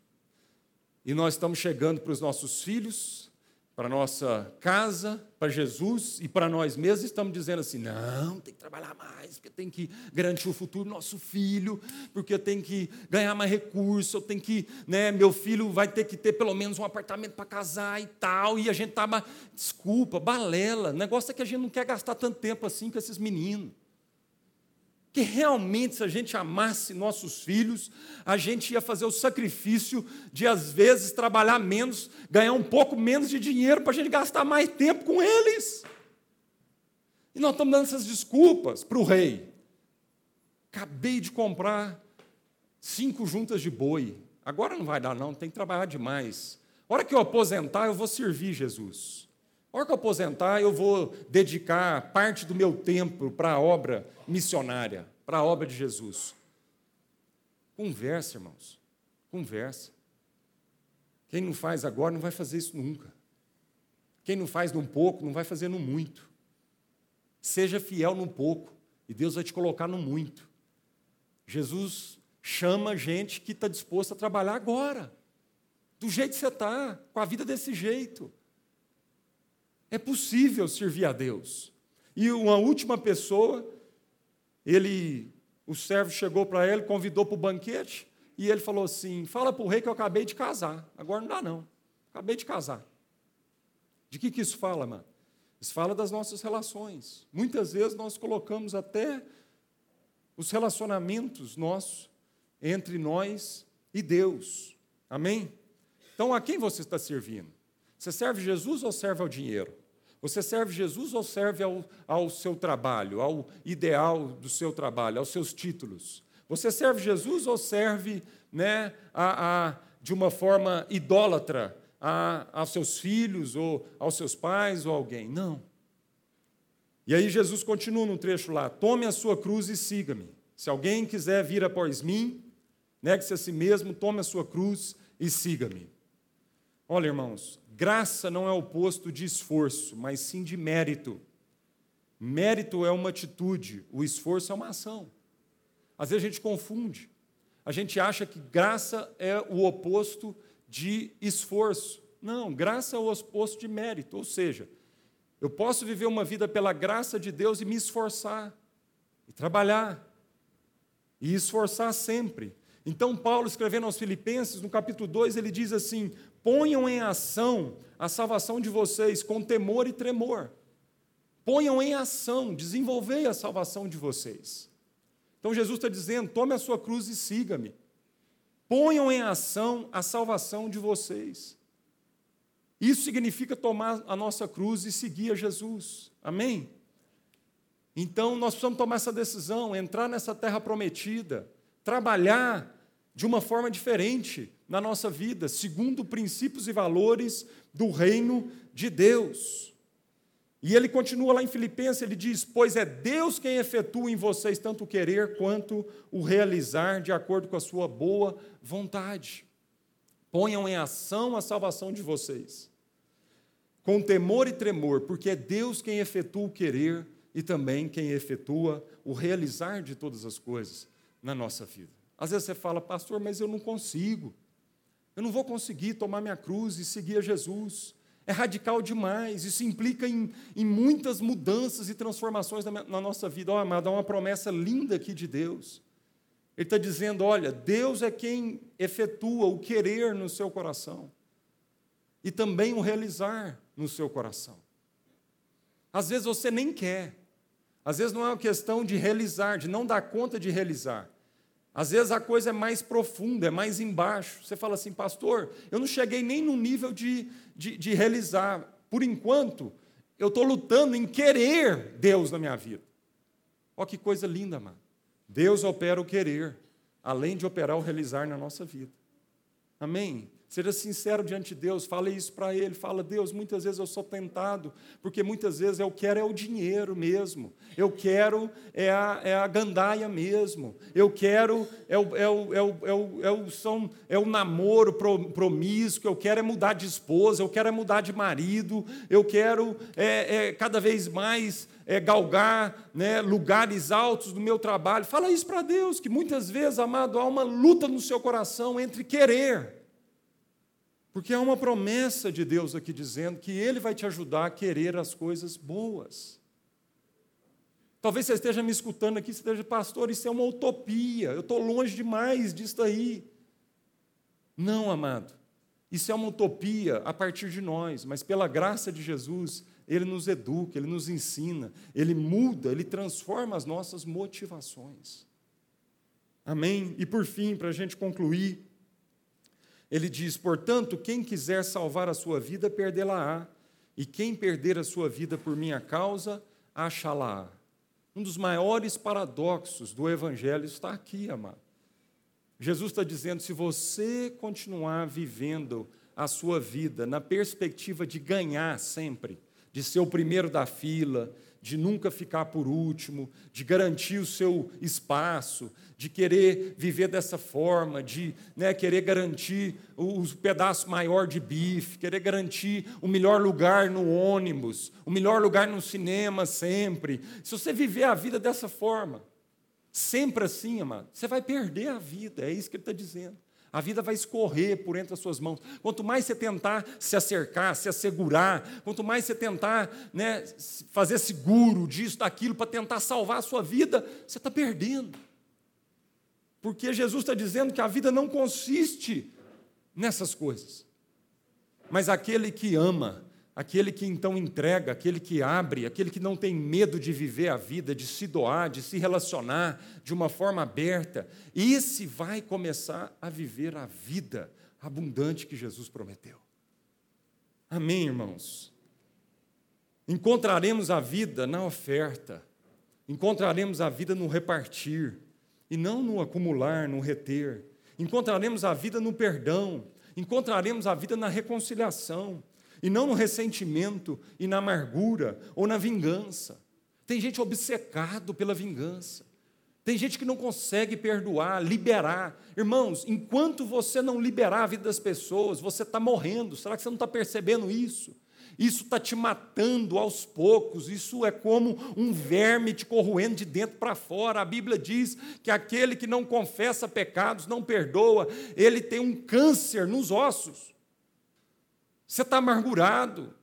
E nós estamos chegando para os nossos filhos, para nossa casa, para Jesus e para nós mesmos, estamos dizendo assim: não, tem que trabalhar mais, porque tem que garantir o futuro do nosso filho, porque tenho que ganhar mais recursos, eu tenho que, né, meu filho vai ter que ter pelo menos um apartamento para casar e tal, e a gente estava, tá, desculpa, balela, o negócio é que a gente não quer gastar tanto tempo assim com esses meninos que realmente, se a gente amasse nossos filhos, a gente ia fazer o sacrifício de, às vezes, trabalhar menos, ganhar um pouco menos de dinheiro para a gente gastar mais tempo com eles. E nós estamos dando essas desculpas para o rei. Acabei de comprar cinco juntas de boi. Agora não vai dar, não, tem que trabalhar demais. A hora que eu aposentar, eu vou servir Jesus. A hora que eu aposentar, eu vou dedicar parte do meu tempo para a obra missionária, para a obra de Jesus. Conversa, irmãos. Conversa. Quem não faz agora não vai fazer isso nunca. Quem não faz num pouco não vai fazer no muito. Seja fiel num pouco e Deus vai te colocar no muito. Jesus chama gente que está disposta a trabalhar agora, do jeito que você está, com a vida desse jeito. É possível servir a Deus. E uma última pessoa, ele, o servo chegou para ele, convidou para o banquete, e ele falou assim: Fala para o rei que eu acabei de casar. Agora não dá, não. Acabei de casar. De que, que isso fala, mano? Isso fala das nossas relações. Muitas vezes nós colocamos até os relacionamentos nossos entre nós e Deus. Amém? Então, a quem você está servindo? Você serve Jesus ou serve ao dinheiro? Você serve Jesus ou serve ao, ao seu trabalho, ao ideal do seu trabalho, aos seus títulos? Você serve Jesus ou serve né, a, a de uma forma idólatra a, aos seus filhos ou aos seus pais ou alguém? Não. E aí Jesus continua no trecho lá: tome a sua cruz e siga-me. Se alguém quiser vir após mim, negue-se a si mesmo, tome a sua cruz e siga-me. Olha, irmãos, Graça não é oposto de esforço, mas sim de mérito. Mérito é uma atitude, o esforço é uma ação. Às vezes a gente confunde. A gente acha que graça é o oposto de esforço. Não, graça é o oposto de mérito. Ou seja, eu posso viver uma vida pela graça de Deus e me esforçar, e trabalhar, e esforçar sempre. Então, Paulo, escrevendo aos Filipenses, no capítulo 2, ele diz assim: ponham em ação a salvação de vocês com temor e tremor. Ponham em ação, desenvolvei a salvação de vocês. Então Jesus está dizendo: tome a sua cruz e siga-me. Ponham em ação a salvação de vocês. Isso significa tomar a nossa cruz e seguir a Jesus. Amém? Então nós precisamos tomar essa decisão, entrar nessa terra prometida, trabalhar de uma forma diferente na nossa vida, segundo princípios e valores do reino de Deus. E ele continua lá em Filipenses, ele diz: Pois é Deus quem efetua em vocês tanto o querer quanto o realizar, de acordo com a sua boa vontade. Ponham em ação a salvação de vocês, com temor e tremor, porque é Deus quem efetua o querer e também quem efetua o realizar de todas as coisas na nossa vida. Às vezes você fala, pastor, mas eu não consigo. Eu não vou conseguir tomar minha cruz e seguir a Jesus. É radical demais. Isso implica em, em muitas mudanças e transformações na, na nossa vida. Ó, oh, amado, há uma promessa linda aqui de Deus. Ele está dizendo: olha, Deus é quem efetua o querer no seu coração e também o realizar no seu coração. Às vezes você nem quer, às vezes não é uma questão de realizar, de não dar conta de realizar, às vezes a coisa é mais profunda, é mais embaixo. Você fala assim, pastor, eu não cheguei nem no nível de, de, de realizar. Por enquanto, eu estou lutando em querer Deus na minha vida. Olha que coisa linda, mano. Deus opera o querer, além de operar o realizar na nossa vida. Amém? Seja sincero diante de Deus, fale isso para Ele. Fala, Deus, muitas vezes eu sou tentado, porque muitas vezes eu quero é o dinheiro mesmo, eu quero é a, é a gandaia mesmo, eu quero é o, é o, é o, é o, é o, são, é o namoro promíscuo, eu quero é mudar de esposa, eu quero é mudar de marido, eu quero é, é cada vez mais é, galgar né, lugares altos do meu trabalho. Fala isso para Deus, que muitas vezes, amado, há uma luta no seu coração entre querer porque há uma promessa de Deus aqui dizendo que Ele vai te ajudar a querer as coisas boas. Talvez você esteja me escutando aqui, você esteja, pastor, isso é uma utopia, eu estou longe demais disso aí. Não, amado, isso é uma utopia a partir de nós, mas pela graça de Jesus, Ele nos educa, Ele nos ensina, Ele muda, Ele transforma as nossas motivações. Amém? E por fim, para a gente concluir, ele diz: portanto, quem quiser salvar a sua vida, perdê-la-á, e quem perder a sua vida por minha causa, achá-la-á. Um dos maiores paradoxos do Evangelho está aqui, amado. Jesus está dizendo: se você continuar vivendo a sua vida na perspectiva de ganhar sempre, de ser o primeiro da fila, de nunca ficar por último, de garantir o seu espaço, de querer viver dessa forma, de né, querer garantir o, o pedaço maior de bife, querer garantir o melhor lugar no ônibus, o melhor lugar no cinema sempre. Se você viver a vida dessa forma, sempre assim, amado, você vai perder a vida, é isso que ele está dizendo. A vida vai escorrer por entre as suas mãos. Quanto mais você tentar se acercar, se assegurar, quanto mais você tentar né, fazer seguro disso, daquilo, para tentar salvar a sua vida, você está perdendo. Porque Jesus está dizendo que a vida não consiste nessas coisas. Mas aquele que ama, aquele que então entrega, aquele que abre, aquele que não tem medo de viver a vida, de se doar, de se relacionar de uma forma aberta, esse vai começar a viver a vida abundante que Jesus prometeu. Amém, irmãos? Encontraremos a vida na oferta, encontraremos a vida no repartir, e não no acumular, no reter. Encontraremos a vida no perdão, encontraremos a vida na reconciliação, e não no ressentimento e na amargura ou na vingança. Tem gente obcecado pela vingança. Tem gente que não consegue perdoar, liberar. Irmãos, enquanto você não liberar a vida das pessoas, você está morrendo. Será que você não está percebendo isso? Isso está te matando aos poucos, isso é como um verme te corroendo de dentro para fora. A Bíblia diz que aquele que não confessa pecados, não perdoa, ele tem um câncer nos ossos. Você está amargurado,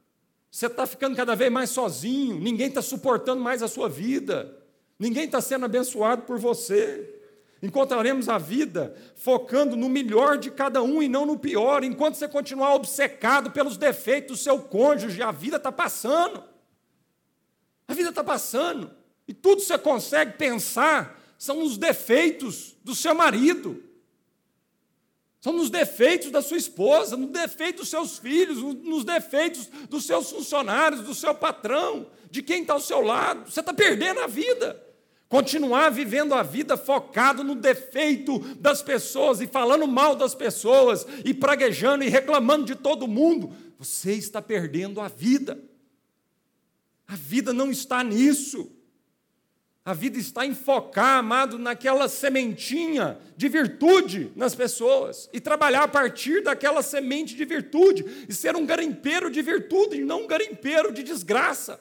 você está ficando cada vez mais sozinho, ninguém está suportando mais a sua vida, ninguém está sendo abençoado por você. Encontraremos a vida focando no melhor de cada um e não no pior. Enquanto você continuar obcecado pelos defeitos do seu cônjuge, a vida está passando. A vida está passando. E tudo que você consegue pensar são os defeitos do seu marido. São nos defeitos da sua esposa, nos defeitos dos seus filhos, nos defeitos dos seus funcionários, do seu patrão, de quem está ao seu lado. Você está perdendo a vida continuar vivendo a vida focado no defeito das pessoas e falando mal das pessoas e praguejando e reclamando de todo mundo, você está perdendo a vida. A vida não está nisso. A vida está em focar, amado, naquela sementinha de virtude nas pessoas e trabalhar a partir daquela semente de virtude e ser um garimpeiro de virtude e não um garimpeiro de desgraça.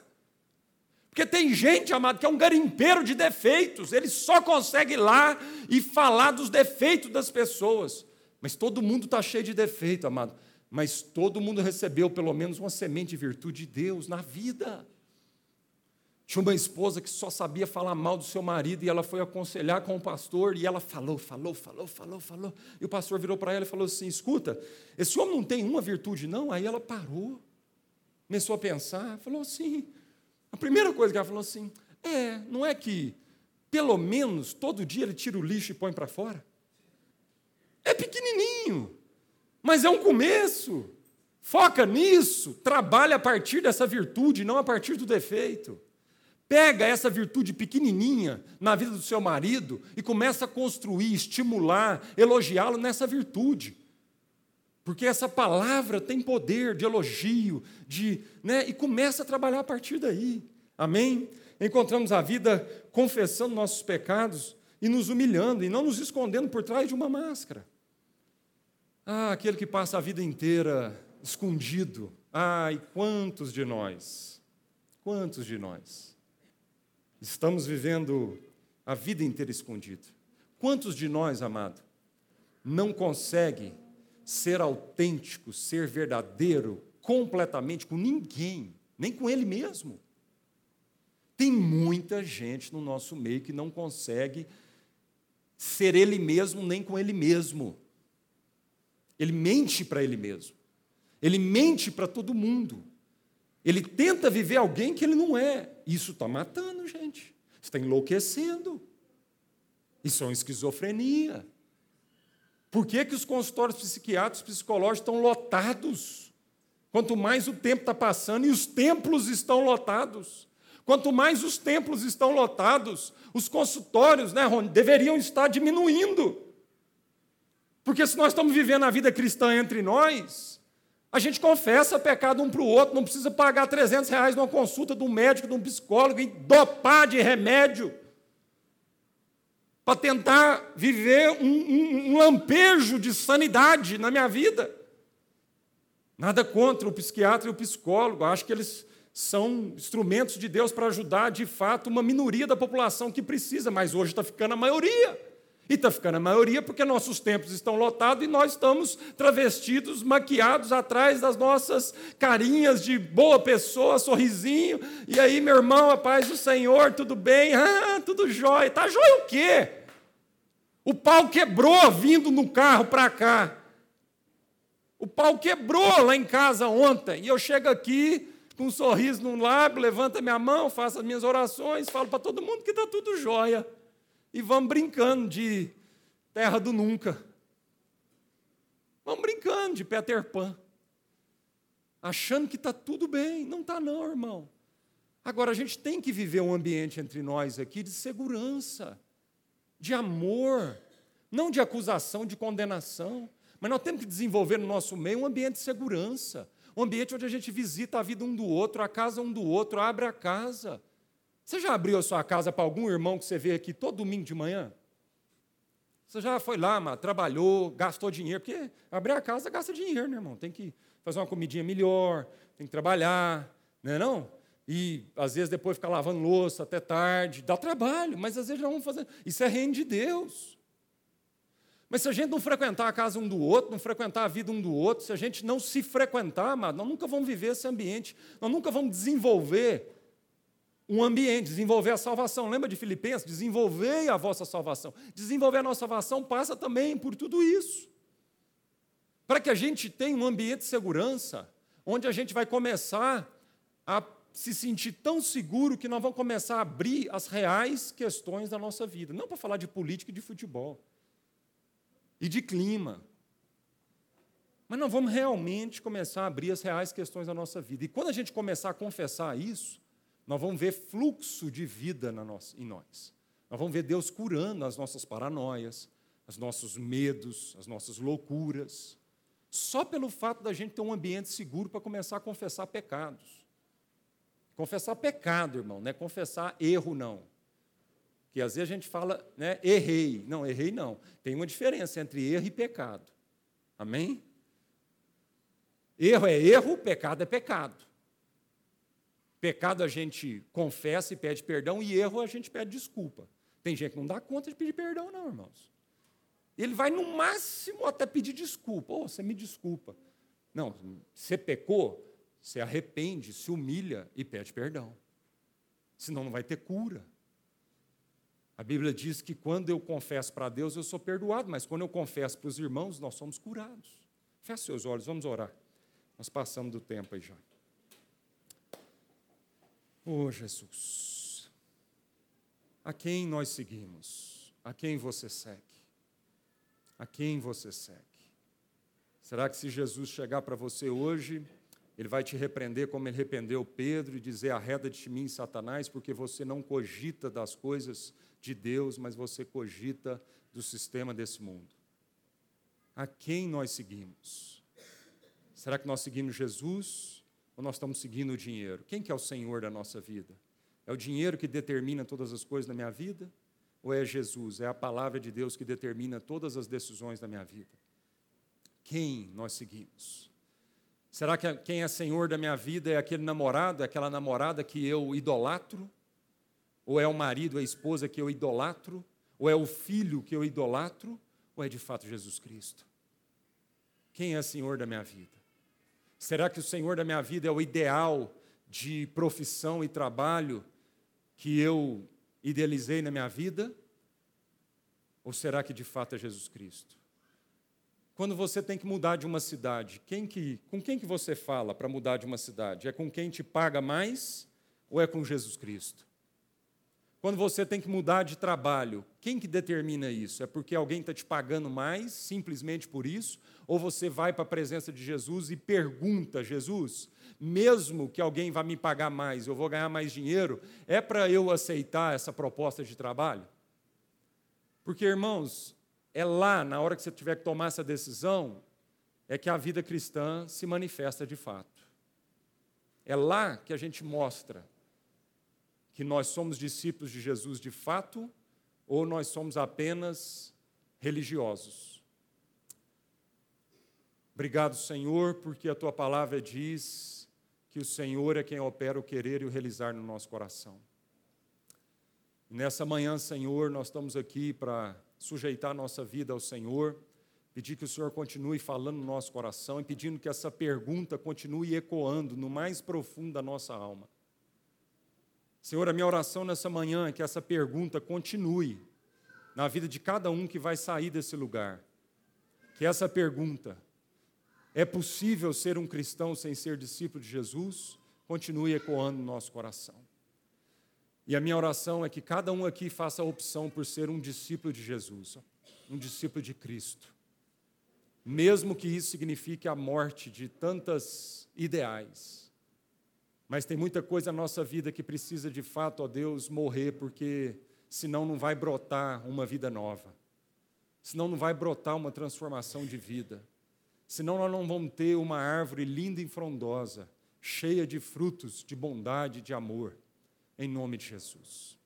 Porque tem gente, amado, que é um garimpeiro de defeitos, ele só consegue ir lá e falar dos defeitos das pessoas. Mas todo mundo está cheio de defeito, amado. Mas todo mundo recebeu pelo menos uma semente de virtude de Deus na vida. Tinha uma esposa que só sabia falar mal do seu marido e ela foi aconselhar com o pastor e ela falou, falou, falou, falou, falou. E o pastor virou para ela e falou assim: Escuta, esse homem não tem uma virtude, não? Aí ela parou, começou a pensar, falou assim: a primeira coisa que ela falou assim: é, não é que pelo menos todo dia ele tira o lixo e põe para fora? É pequenininho, mas é um começo. Foca nisso, trabalha a partir dessa virtude, não a partir do defeito. Pega essa virtude pequenininha na vida do seu marido e começa a construir, estimular, elogiá-lo nessa virtude. Porque essa palavra tem poder de elogio, de, né, e começa a trabalhar a partir daí. Amém? Encontramos a vida confessando nossos pecados e nos humilhando e não nos escondendo por trás de uma máscara. Ah, aquele que passa a vida inteira escondido. Ai, quantos de nós? Quantos de nós estamos vivendo a vida inteira escondido? Quantos de nós, amado, não consegue ser autêntico, ser verdadeiro completamente com ninguém, nem com ele mesmo. Tem muita gente no nosso meio que não consegue ser ele mesmo nem com ele mesmo. Ele mente para ele mesmo. Ele mente para todo mundo. Ele tenta viver alguém que ele não é. Isso está matando, gente. Está enlouquecendo. Isso é uma esquizofrenia. Por que, que os consultórios psiquiátricos psicológicos estão lotados? Quanto mais o tempo está passando e os templos estão lotados. Quanto mais os templos estão lotados, os consultórios, né, Rony, deveriam estar diminuindo. Porque se nós estamos vivendo a vida cristã entre nós, a gente confessa pecado um para o outro, não precisa pagar 300 reais numa consulta de um médico, de um psicólogo e dopar de remédio para tentar viver um, um, um lampejo de sanidade na minha vida. Nada contra o psiquiatra e o psicólogo, acho que eles são instrumentos de Deus para ajudar, de fato, uma minoria da população que precisa, mas hoje está ficando a maioria. E está ficando a maioria porque nossos templos estão lotados e nós estamos travestidos, maquiados atrás das nossas carinhas de boa pessoa, sorrisinho. E aí, meu irmão, a paz do Senhor, tudo bem? Ah, tudo jóia. Está jóia o quê? O pau quebrou vindo no carro para cá. O pau quebrou lá em casa ontem. E eu chego aqui com um sorriso no lábio, levanto minha mão, faço as minhas orações, falo para todo mundo que está tudo jóia e vamos brincando de terra do nunca. Vamos brincando de Peter Pan. Achando que está tudo bem. Não está, não, irmão. Agora, a gente tem que viver um ambiente entre nós aqui de segurança, de amor, não de acusação, de condenação. Mas nós temos que desenvolver no nosso meio um ambiente de segurança, um ambiente onde a gente visita a vida um do outro, a casa um do outro, abre a casa. Você já abriu a sua casa para algum irmão que você vê aqui todo domingo de manhã? Você já foi lá, mas trabalhou, gastou dinheiro, porque abrir a casa gasta dinheiro, né, irmão? Tem que fazer uma comidinha melhor, tem que trabalhar, não é não? E às vezes depois ficar lavando louça até tarde, dá trabalho, mas às vezes já vamos fazer. Isso é reino de Deus. Mas se a gente não frequentar a casa um do outro, não frequentar a vida um do outro, se a gente não se frequentar, amado, nós nunca vamos viver esse ambiente, nós nunca vamos desenvolver um ambiente, desenvolver a salvação. Lembra de Filipenses? Desenvolver a vossa salvação. Desenvolver a nossa salvação passa também por tudo isso. Para que a gente tenha um ambiente de segurança, onde a gente vai começar a se sentir tão seguro que nós vamos começar a abrir as reais questões da nossa vida. Não para falar de política e de futebol. E de clima. Mas nós vamos realmente começar a abrir as reais questões da nossa vida. E quando a gente começar a confessar isso, nós vamos ver fluxo de vida nossa, em nós. Nós vamos ver Deus curando as nossas paranoias, os nossos medos, as nossas loucuras. Só pelo fato da gente ter um ambiente seguro para começar a confessar pecados. Confessar pecado, irmão, não é confessar erro, não. Que às vezes a gente fala, né, errei. Não, errei não. Tem uma diferença entre erro e pecado. Amém? Erro é erro, pecado é pecado. Pecado a gente confessa e pede perdão, e erro a gente pede desculpa. Tem gente que não dá conta de pedir perdão, não, irmãos. Ele vai no máximo até pedir desculpa. Oh, você me desculpa. Não, você pecou, você arrepende, se humilha e pede perdão. Senão não vai ter cura. A Bíblia diz que quando eu confesso para Deus, eu sou perdoado, mas quando eu confesso para os irmãos, nós somos curados. Feche seus olhos, vamos orar. Nós passamos do tempo aí já. Oh, Jesus, a quem nós seguimos? A quem você segue? A quem você segue? Será que se Jesus chegar para você hoje, ele vai te repreender como ele repreendeu Pedro e dizer: arreda de mim, Satanás, porque você não cogita das coisas de Deus, mas você cogita do sistema desse mundo? A quem nós seguimos? Será que nós seguimos Jesus? Ou nós estamos seguindo o dinheiro? Quem que é o Senhor da nossa vida? É o dinheiro que determina todas as coisas na minha vida? Ou é Jesus, é a palavra de Deus que determina todas as decisões da minha vida? Quem nós seguimos? Será que quem é Senhor da minha vida é aquele namorado, é aquela namorada que eu idolatro? Ou é o marido, a esposa que eu idolatro? Ou é o filho que eu idolatro? Ou é de fato Jesus Cristo? Quem é Senhor da minha vida? Será que o Senhor da minha vida é o ideal de profissão e trabalho que eu idealizei na minha vida? Ou será que de fato é Jesus Cristo? Quando você tem que mudar de uma cidade, quem que, com quem que você fala para mudar de uma cidade? É com quem te paga mais ou é com Jesus Cristo? Quando você tem que mudar de trabalho, quem que determina isso? É porque alguém está te pagando mais, simplesmente por isso? Ou você vai para a presença de Jesus e pergunta, Jesus, mesmo que alguém vá me pagar mais, eu vou ganhar mais dinheiro, é para eu aceitar essa proposta de trabalho? Porque, irmãos, é lá, na hora que você tiver que tomar essa decisão, é que a vida cristã se manifesta de fato. É lá que a gente mostra que nós somos discípulos de Jesus de fato ou nós somos apenas religiosos. Obrigado, Senhor, porque a tua palavra diz que o Senhor é quem opera o querer e o realizar no nosso coração. Nessa manhã, Senhor, nós estamos aqui para sujeitar nossa vida ao Senhor, pedir que o Senhor continue falando no nosso coração e pedindo que essa pergunta continue ecoando no mais profundo da nossa alma. Senhor, a minha oração nessa manhã é que essa pergunta continue na vida de cada um que vai sair desse lugar. Que essa pergunta, é possível ser um cristão sem ser discípulo de Jesus? Continue ecoando no nosso coração. E a minha oração é que cada um aqui faça a opção por ser um discípulo de Jesus, um discípulo de Cristo. Mesmo que isso signifique a morte de tantas ideais. Mas tem muita coisa na nossa vida que precisa de fato, ó Deus, morrer, porque senão não vai brotar uma vida nova. Senão não vai brotar uma transformação de vida senão nós não vamos ter uma árvore linda e frondosa, cheia de frutos de bondade de amor, em nome de Jesus.